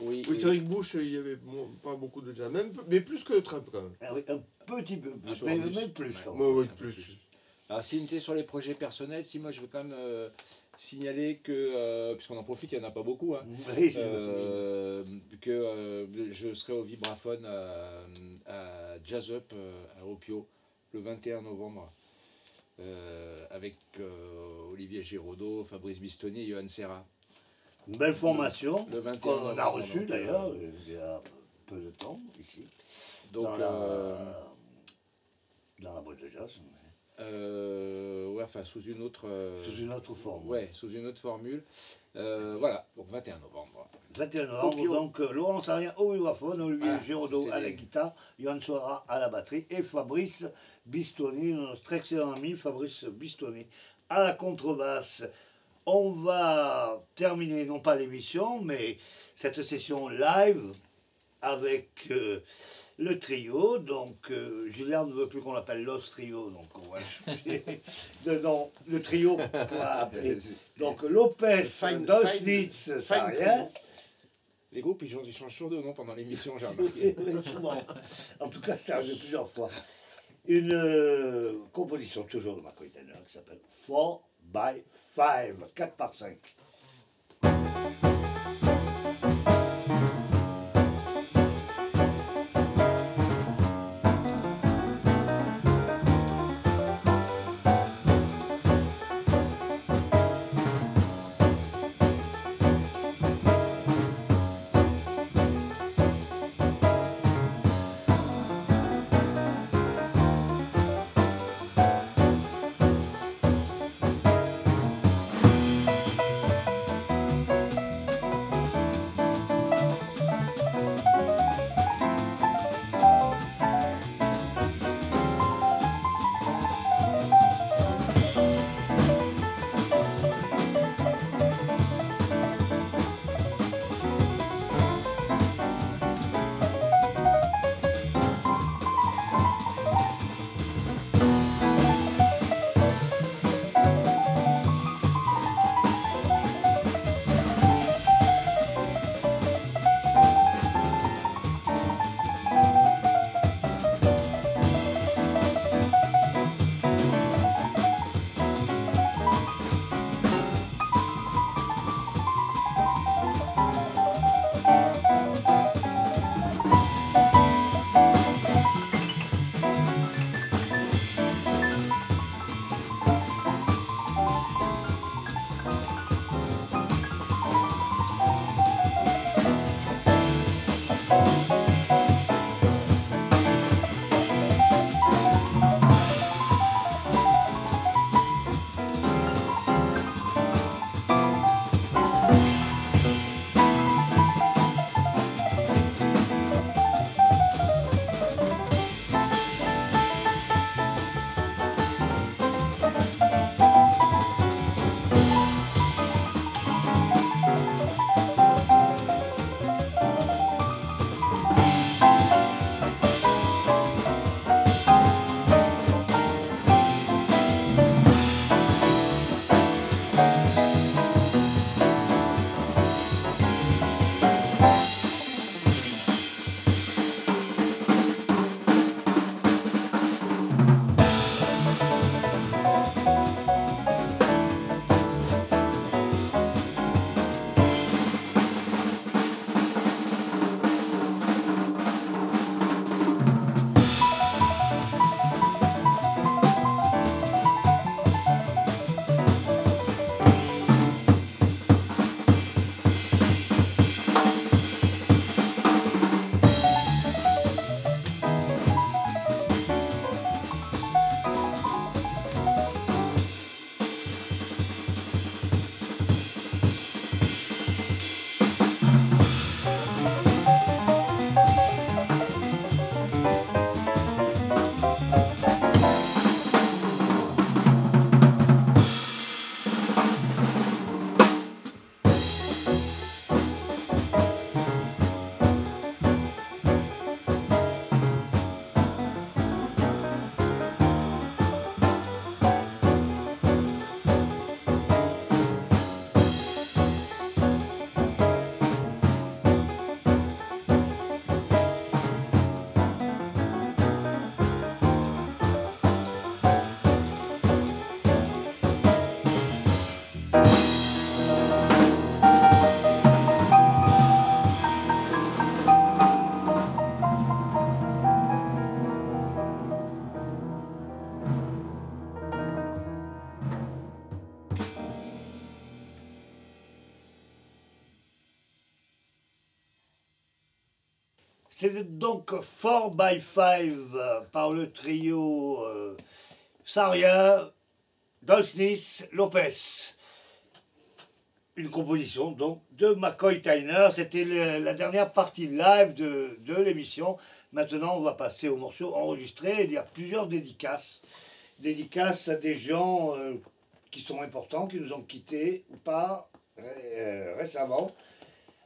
Oui, c'est vrai que Bush, il n'y avait pas beaucoup de jazz, même, mais plus que Trump quand même. Ah un petit peu plus, mais même plus quand même. Oui, plus. Alors, si on était sur les projets personnels, si moi je veux quand même euh, signaler que, euh, puisqu'on en profite, il n'y en a pas beaucoup, hein, euh, que je serai au vibraphone à, Jazz Up à Opio le 21 novembre. avec Olivier Giraudot, Fabrice Bistoni et Johan Serra. Une belle formation qu'on a reçue d'ailleurs euh, il y a peu de temps ici. Donc, dans, la, euh, dans la boîte de jazz. Euh, ouais, enfin, sous une autre. euh, Sous une autre forme. Ouais, sous une autre formule. Voilà, donc 21 novembre. 21 novembre, donc Laurent Sarien au vibraphone, Olivier Voilà, Giraudot à la guitare, Yann Soira à la batterie et Fabrice Bistoni, notre excellent ami Fabrice Bistoni à la contrebasse. On va terminer non pas l'émission, mais cette session live avec euh, le trio. Donc euh, Julien ne veut plus qu'on l'appelle Los Trio, donc on va changer de nom. Le trio, on va appeler. Donc Lopez, Sarien. fine trio. Les groupes, ils changent, ils changent toujours de nom pendant l'émission, j'ai remarqué. Souvent. En tout cas, c'est arrivé plusieurs fois. Une euh, composition toujours de McCoy Tanner qui s'appelle 4 by 5, 4 par 5. Donc 4 by 5 euh, par le trio euh, Saria, Dolsnis, Lopez. Une composition donc de McCoy Tyner. C'était la dernière partie live de, de l'émission. Maintenant, on va passer au morceau enregistré. Il y a plusieurs dédicaces. Dédicaces à des gens euh, qui sont importants, qui nous ont quittés ou pas récemment.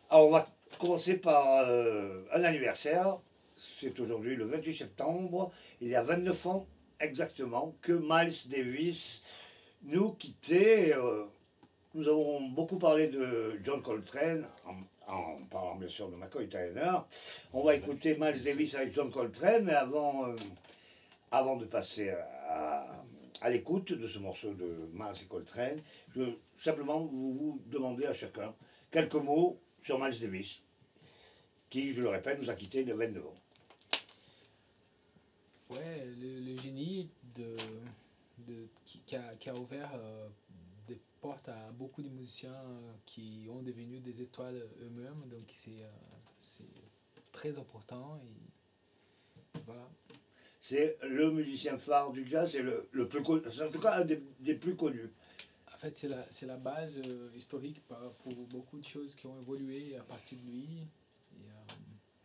Alors, on va commencer par un anniversaire. C'est aujourd'hui le 28 septembre. Il y a 29 ans exactement que Miles Davis nous quittait. nous avons beaucoup parlé de John Coltrane en parlant bien sûr de McCoy Tyner. On va écouter Miles Davis avec John Coltrane, mais avant, euh, avant de passer à, à l'écoute de ce morceau de Miles et Coltrane, je veux simplement vous, demander à chacun quelques mots sur Miles Davis, qui, je le répète, nous a quittés a 29 ans. Ouais, le, génie de, de qui, a, qui, a, ouvert euh, porte à beaucoup de musiciens euh, qui ont devenu des étoiles eux-mêmes. Donc c'est euh, très important. Et voilà. C'est le musicien phare du jazz, c'est le, le plus connu, en tout cas un des, plus connus. En fait, c'est la, la base euh, historique pour beaucoup de choses qui ont évolué à partir de lui.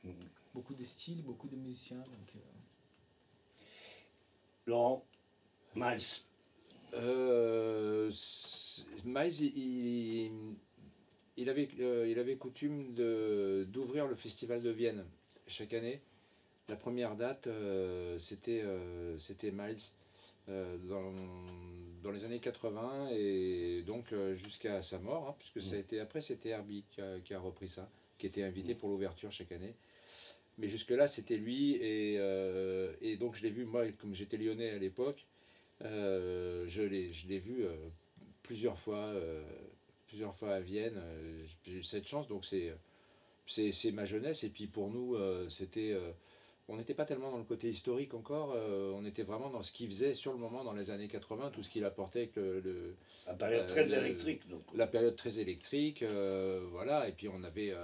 Et, mm. Beaucoup de styles, beaucoup de musiciens. Donc, Laurent, Miles. Euh, Miles, il, avait, euh, il avait coutume d'ouvrir le festival de Vienne chaque année. La première date, euh, c'était c'était Miles dans, dans, les années 80 et donc jusqu'à sa mort, hein, puisque ça a été, après c'était Herbie qui a, qui a, repris ça, qui était invité pour l'ouverture chaque année. Mais jusque-là, c'était lui et, et donc je l'ai vu, moi, comme j'étais lyonnais à l'époque, euh, je l'ai vu euh, plusieurs fois, euh, plusieurs fois à Vienne. J'ai eu cette chance, donc c'est c'est ma jeunesse. Et puis pour nous, c'était on n'était pas tellement dans le côté historique encore, on était vraiment dans ce qu'il faisait sur le moment dans les années 80, tout ce qu'il apportait avec le, la période très électrique. Donc. La période très électrique, voilà. Et puis on avait,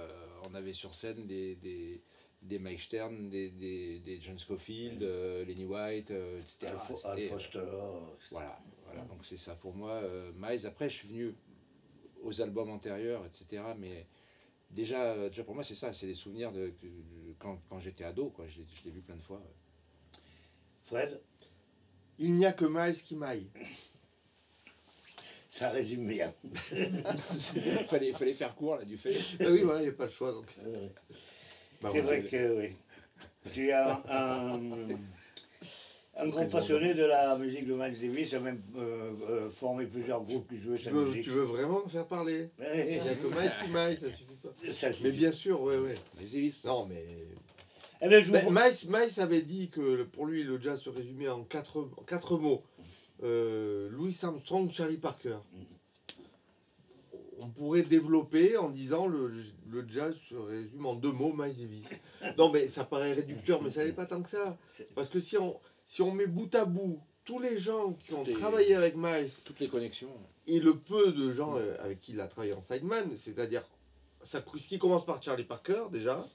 on avait sur scène des, des, des Mike Stern, des, des, des John Scofield, euh, Lenny White, euh, etc. Al, Foster. voilà, voilà, donc c'est ça pour moi. Euh, Miles, après je suis venu aux albums antérieurs, etc. Mais déjà, déjà pour moi c'est ça, c'est des souvenirs de, quand, quand j'étais ado, quoi. je l'ai vu plein de fois. Fred? Il n'y a que Miles qui maille. Ça résume bien. Il fallait, fallait faire court là, du fait. Ah oui, voilà, il n'y a pas le choix. Donc. Bah c'est vrai que oui. Tu es un, un, grand passionné de la musique de Miles Davis, a même euh, euh, formé plusieurs groupes qui jouaient sa musique. Tu veux vraiment me faire parler? Il n'y a que Miles qui maille, ça suffit pas. Ça suffit. Mais bien sûr, oui, oui. Miles Davis. Non, mais. Eh ben, je ben, Miles, Miles, avait dit que pour lui, le jazz se résumait en quatre, quatre mots. Euh, Louis Armstrong, Charlie Parker. Mm on pourrait développer en disant le, le jazz se résume en deux mots, Miles Davis. Non, mais ça paraît réducteur, mais ça n'est pas tant que ça. Parce que si on, si on met bout à bout tous les gens qui ont travaillé avec Miles, toutes les connexions, et le peu de gens euh, avec qui il a travaillé en sideman, c'est-à-dire ça, ce qui commence par Charlie Parker déjà,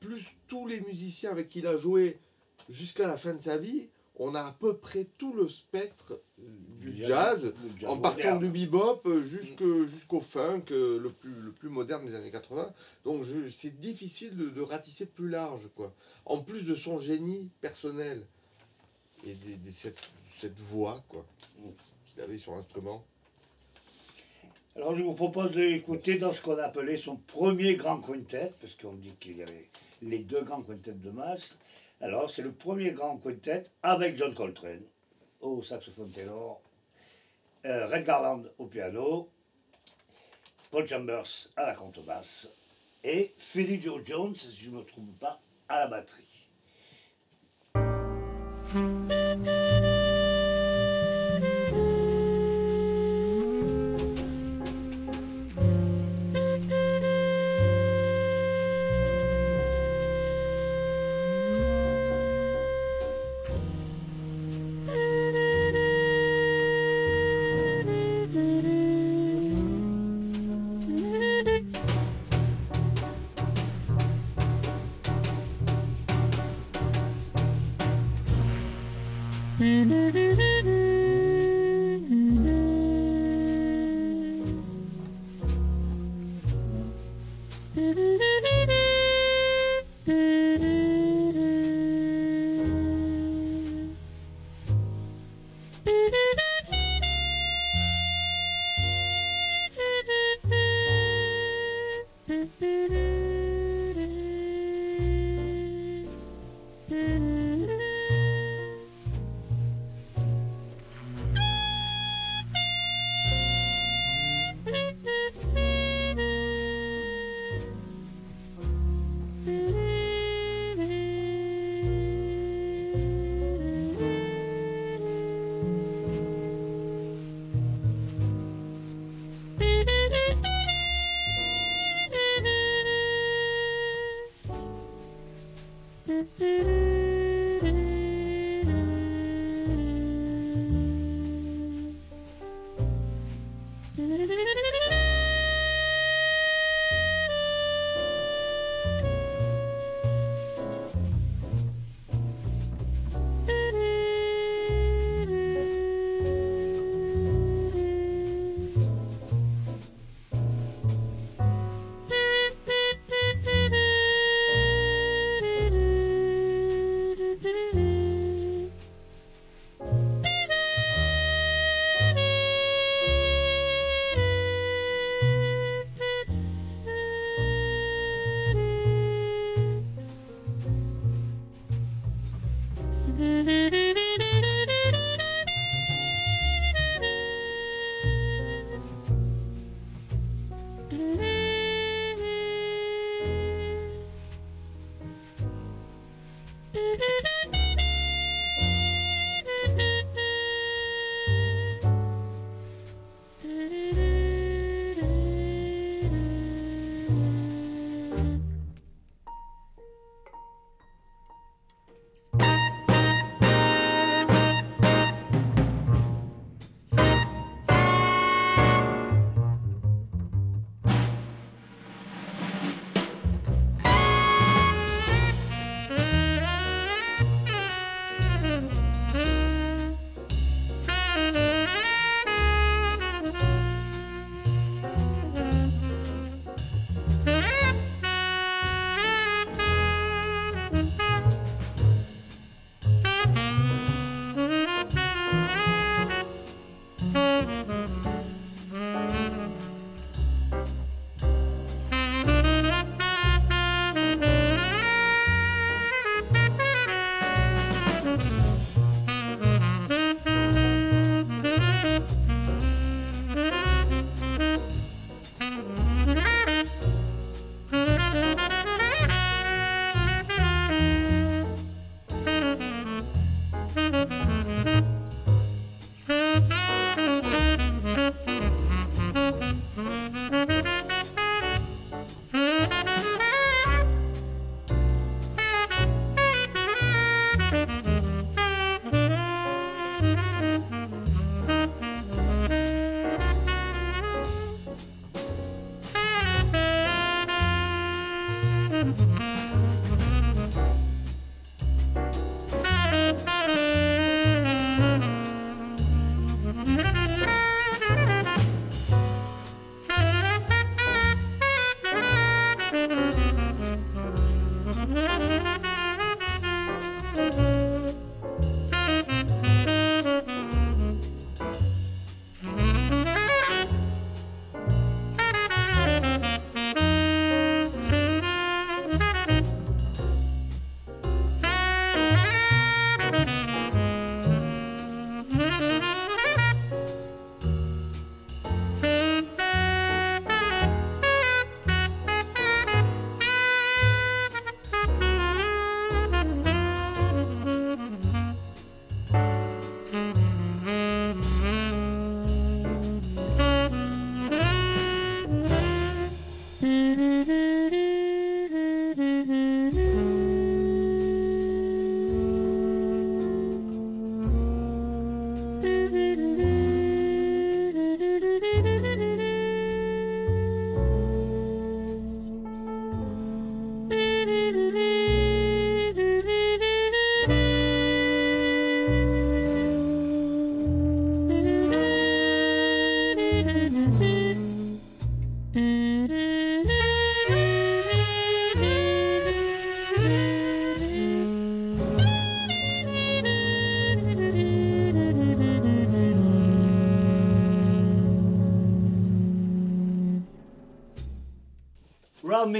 plus tous les musiciens avec qui il a joué jusqu'à la fin de sa vie, on a à peu près tout le spectre du jazz, en partant du bebop jusqu'au funk, euh, le plus, le plus moderne des années 80. Donc c'est difficile de, ratisser plus large. quoi. En plus de son génie personnel et de, cette, cette, voix quoi qu'il avait sur l'instrument. Alors je vous propose d'écouter dans ce qu'on a appelé son premier grand quintet, parce qu'on dit qu'il y avait les deux grands quintets de masse. Alors, c'est le premier grand quintet avec John Coltrane au saxophone ténor, euh, Red Garland au piano, Paul Chambers à la contrebasse et Philly Joe Jones, si je ne me trompe pas, à la batterie.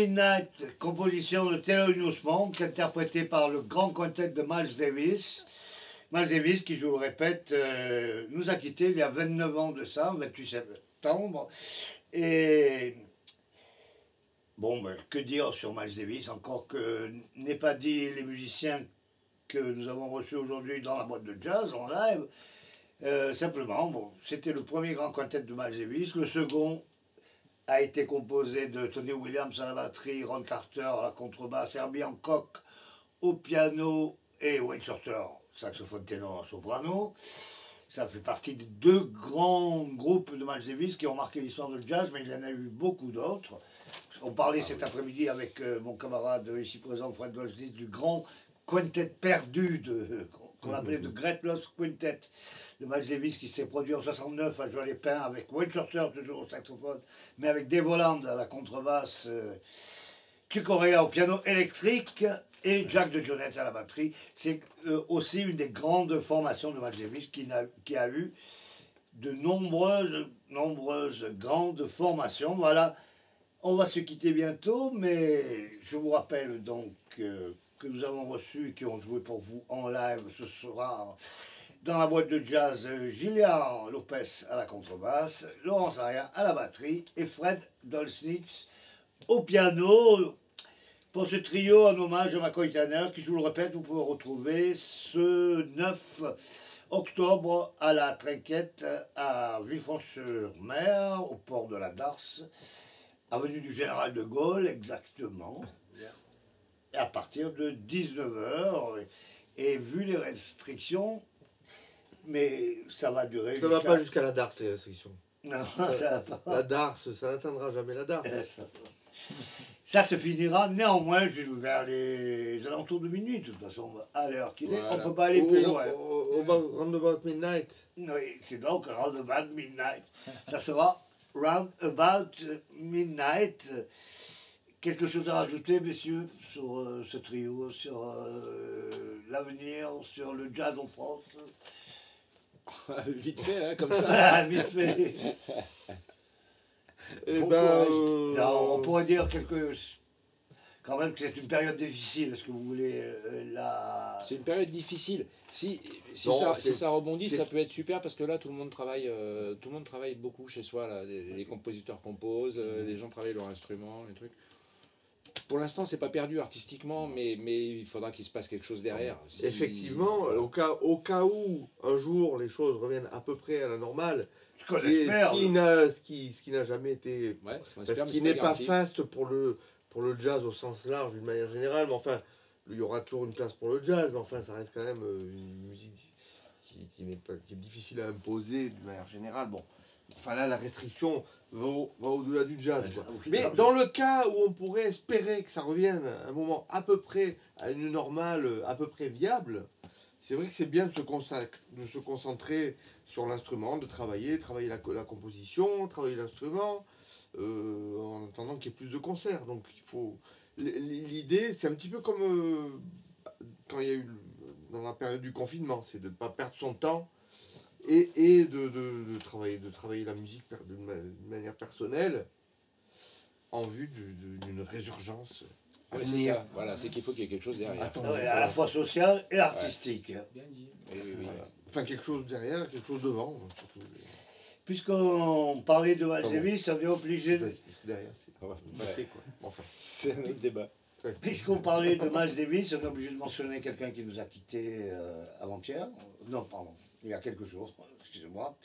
Midnight, composition de Taylor Monk, interprétée par le grand quintet de Miles Davis. Miles Davis, qui, je vous le répète, euh, nous a quittés il y a 29 ans de ça, 28 septembre. Et bon, ben, que dire sur Miles Davis Encore que n'est pas dit les musiciens que nous avons reçus aujourd'hui dans la boîte de jazz en live. Euh, simplement, bon, c'était le premier grand quintet de Miles Davis. Le second a été composé de Tony Williams à la batterie, Ron Carter à la contrebasse, Herbie Hancock au piano et Wayne Shorter, saxophone ténor soprano. Ça fait partie des deux grands groupes de Miles Davis qui ont marqué l'histoire du jazz, mais il y en a eu beaucoup d'autres. On parlait cet après-midi avec euh, mon camarade ici présent, Fred Walsh, du grand quintet perdu de, qu'on appelait The Great Lost Quintet de Miles Davis qui s'est produit en 69 à Joie les Pins avec Wayne Shorter toujours au saxophone, mais avec Dave Holland à la contrebasse, euh, Chick au piano électrique et Jack de Jonette à la batterie. C'est euh, aussi une des grandes formations de Miles Davis qui a, eu de nombreuses, nombreuses grandes formations. Voilà, on va se quitter bientôt, mais je vous rappelle donc euh, que nous avons reçus et qui ont joué pour vous en live ce soir dans la boîte de jazz Gillian Lopez à la contrebasse, Laurence Aria à la batterie et Fred Dolsnitz au piano. Pour ce trio en hommage à McCoy Tanner, qui je vous le répète, vous pouvez retrouver ce 9 octobre à la Trinquette à Villefranche-sur-Mer, au port de la Darse, avenue du Général de Gaulle exactement à partir de 19h. Et, vu les restrictions, mais ça va durer. Ça ne va pas jusqu'à la DARS, les restrictions. Non, ça, va pas. La DARS, ça n'atteindra jamais la DARS. Ça, se finira néanmoins vers les alentours de minuit, de toute façon, à l'heure qu'il est. On ne peut pas aller plus loin. Au, roundabout midnight. Oui, c'est donc roundabout midnight. ça sera roundabout midnight. Quelque chose à rajouter, messieurs, sur euh, ce trio, sur euh, l'avenir, sur le jazz en France? Vite fait, hein, comme ça. Vite fait. Eh ben, euh, non, on pourrait dire quelque quand même que c'est une période difficile. Est-ce que vous voulez la. C'est une période difficile. Si, si, ça, si ça, rebondit, ça peut être super parce que là, tout le monde travaille, tout le monde travaille beaucoup chez soi. Là. Les, compositeurs composent, les gens travaillent leur instrument, les trucs pour l'instant, c'est pas perdu artistiquement, mais, mais il faudra qu'il se passe quelque chose derrière. Effectivement, au, cas, au cas où un jour les choses reviennent à peu près à la normale, ce, qui n'a ce qui, ce qui jamais été. ce qui n'est pas faste pour le, pour le jazz au sens large d'une manière générale, mais enfin, il y aura toujours une place pour le jazz, mais enfin, ça reste quand même euh, une musique qui, qui, n'est pas, qui est difficile à imposer d'une manière générale. Bon, enfin là, la restriction, va, au-delà du jazz. Mais dans le cas où on pourrait espérer que ça revienne à un moment à peu près à une normale, à peu près viable, c'est vrai que c'est bien de se, de se concentrer sur l'instrument, de travailler, travailler la, la composition, travailler l'instrument, euh, en attendant qu'il y ait plus de concerts. Donc il faut. L'idée, c'est un petit peu comme euh, quand il y a eu dans la période du confinement, c'est de ne pas perdre son temps et, et de, de, de, travailler, de travailler la musique d'une manière personnelle en vue d'une résurgence. C'est ça. Voilà, c'est qu'il faut qu'il y ait quelque chose derrière. à la fois social et artistique. Bien dit. Enfin, quelque chose derrière, quelque chose devant, surtout. Puisqu'on parlait de Malzévis, on est obligé de. Derrière, c'est quoi. Enfin, c'est un autre débat. Puisqu'on parlait de Miles Davis, on est obligé de mentionner quelqu'un qui nous a quittés euh, avant-hier. Non, pardon, il y a quelques jours, excusez-moi.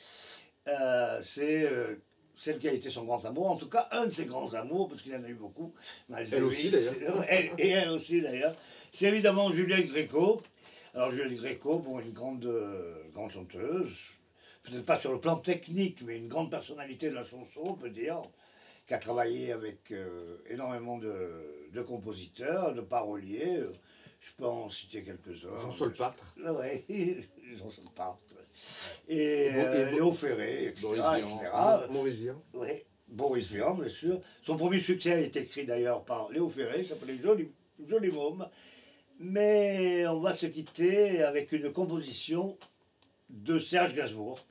Euh, c'est euh, celle qui a été son grand amour, en tout cas un de ses grands amours, parce qu'il en a eu beaucoup. elle aussi d'ailleurs. et elle aussi d'ailleurs. C'est évidemment Juliette Gréco. Alors Juliette Gréco, bon, une grande, euh, grande chanteuse, peut-être pas sur le plan technique, mais une grande personnalité de la chanson, on peut dire, qui a travaillé avec énormément de, de, compositeurs, de paroliers. Je peux en citer quelques-uns. Jean-Sol Partre. Oui, Jean-Sol Partre. Et, euh, Léo Ferré, etc. Maurice Vian. Oui, Boris Vian, bien sûr. Son premier succès a été écrit d'ailleurs par Léo Ferré, il s'appelait Joli, Joli Môme. Mais on va se quitter avec une composition de Serge Gainsbourg,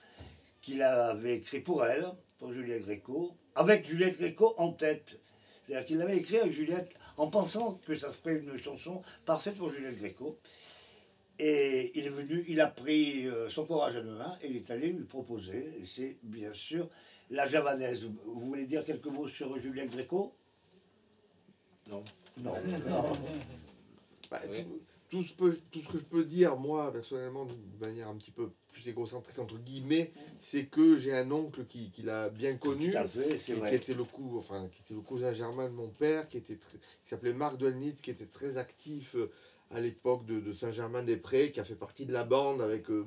qu'il avait écrit pour elle, pour Juliette Gréco, avec Juliette Gréco en tête. C'est-à-dire qu'il l'avait écrit avec Juliette en pensant que ça ferait une chanson parfaite pour Juliette Gréco. Et il est venu, il a pris euh, son courage à deux mains et il est allé lui proposer. Et c'est bien sûr la javanaise. Vous voulez dire quelques mots sur Juliette Gréco? Non. Non. non. Bah, tout, ce que je peux dire, moi, personnellement, d'une manière un petit peu plus égocentrique, entre guillemets, c'est que j'ai un oncle qui, qui l'a bien connu, fait, qui, qui, était le cou, enfin, qui était le cousin germain de mon père, qui, était qui s'appelait Marc Duelnitz, qui était très actif euh, à l'époque de, de Saint-Germain-des-Prés, qui a fait partie de la bande avec, euh,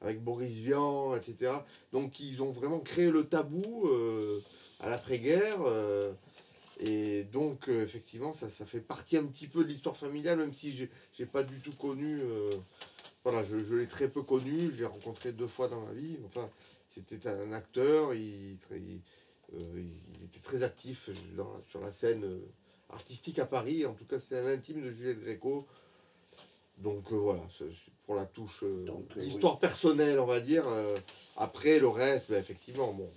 avec Boris Vian, etc. Donc ils ont vraiment créé le tabou euh, à l'après-guerre. Et donc, euh, effectivement, ça, ça fait partie un petit peu de l'histoire familiale, même si je n'ai pas du tout connu. Euh, voilà, je, je l'ai très peu connu, je l'ai rencontré deux fois dans ma vie. Enfin, c'était un acteur, il, euh, était très actif sur la scène artistique à Paris. En tout cas, c'était un intime de Juliette Gréco. Donc voilà, pour la touche, histoire personnelle, on va dire. après, le reste, ben, effectivement, bon,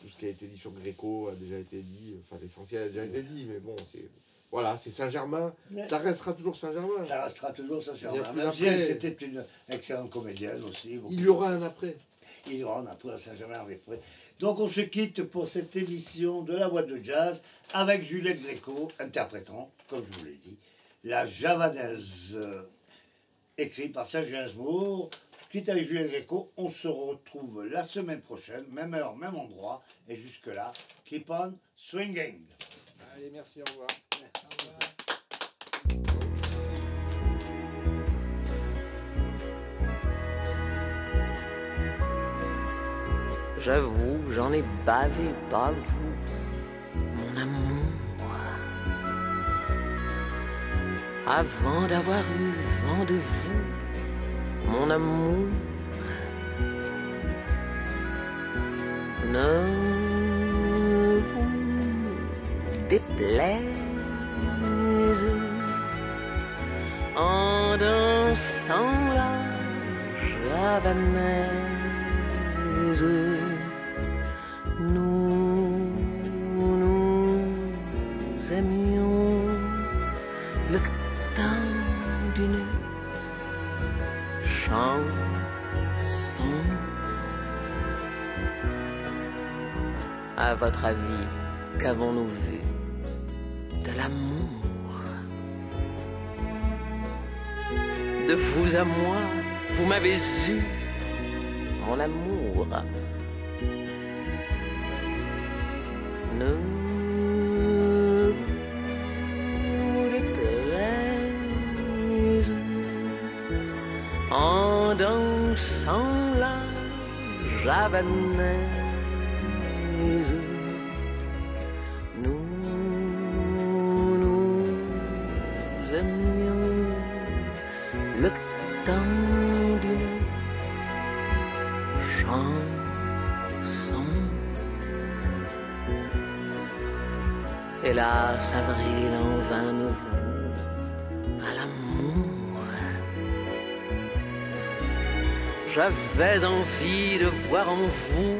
tout ce qui a été dit sur Gréco a déjà été dit, enfin l'essentiel a déjà été dit, mais bon, c'est voilà, c'est Saint-Germain. Ça restera toujours Saint-Germain. Ça restera toujours Saint-Germain. C'était une excellente comédienne aussi. Il y aura un après. Il y aura un après à Saint-Germain-en-Prés. Donc on se quitte pour cette émission de la boîte de jazz avec Juliette Gréco interprétant, comme je vous l'ai dit, la javanaise euh, écrite par Serge Gainsbourg Quitte avec Julien Gréco, on se retrouve la semaine prochaine, même heure, même endroit. Et jusque-là, keep on swinging. Allez, merci, au revoir. J'avoue, j'en ai bavé, pas Avant d'avoir eu vent de vous mon amour. Ne vous déplaise en dansant la javanaise. Nous nous aimions le À votre avis, qu'avons-nous vu De l'amour. De vous à moi, vous m'avez eu, mon amour. Nous dansant la javanaise. Avril en vain me j'avais envie de voir en vous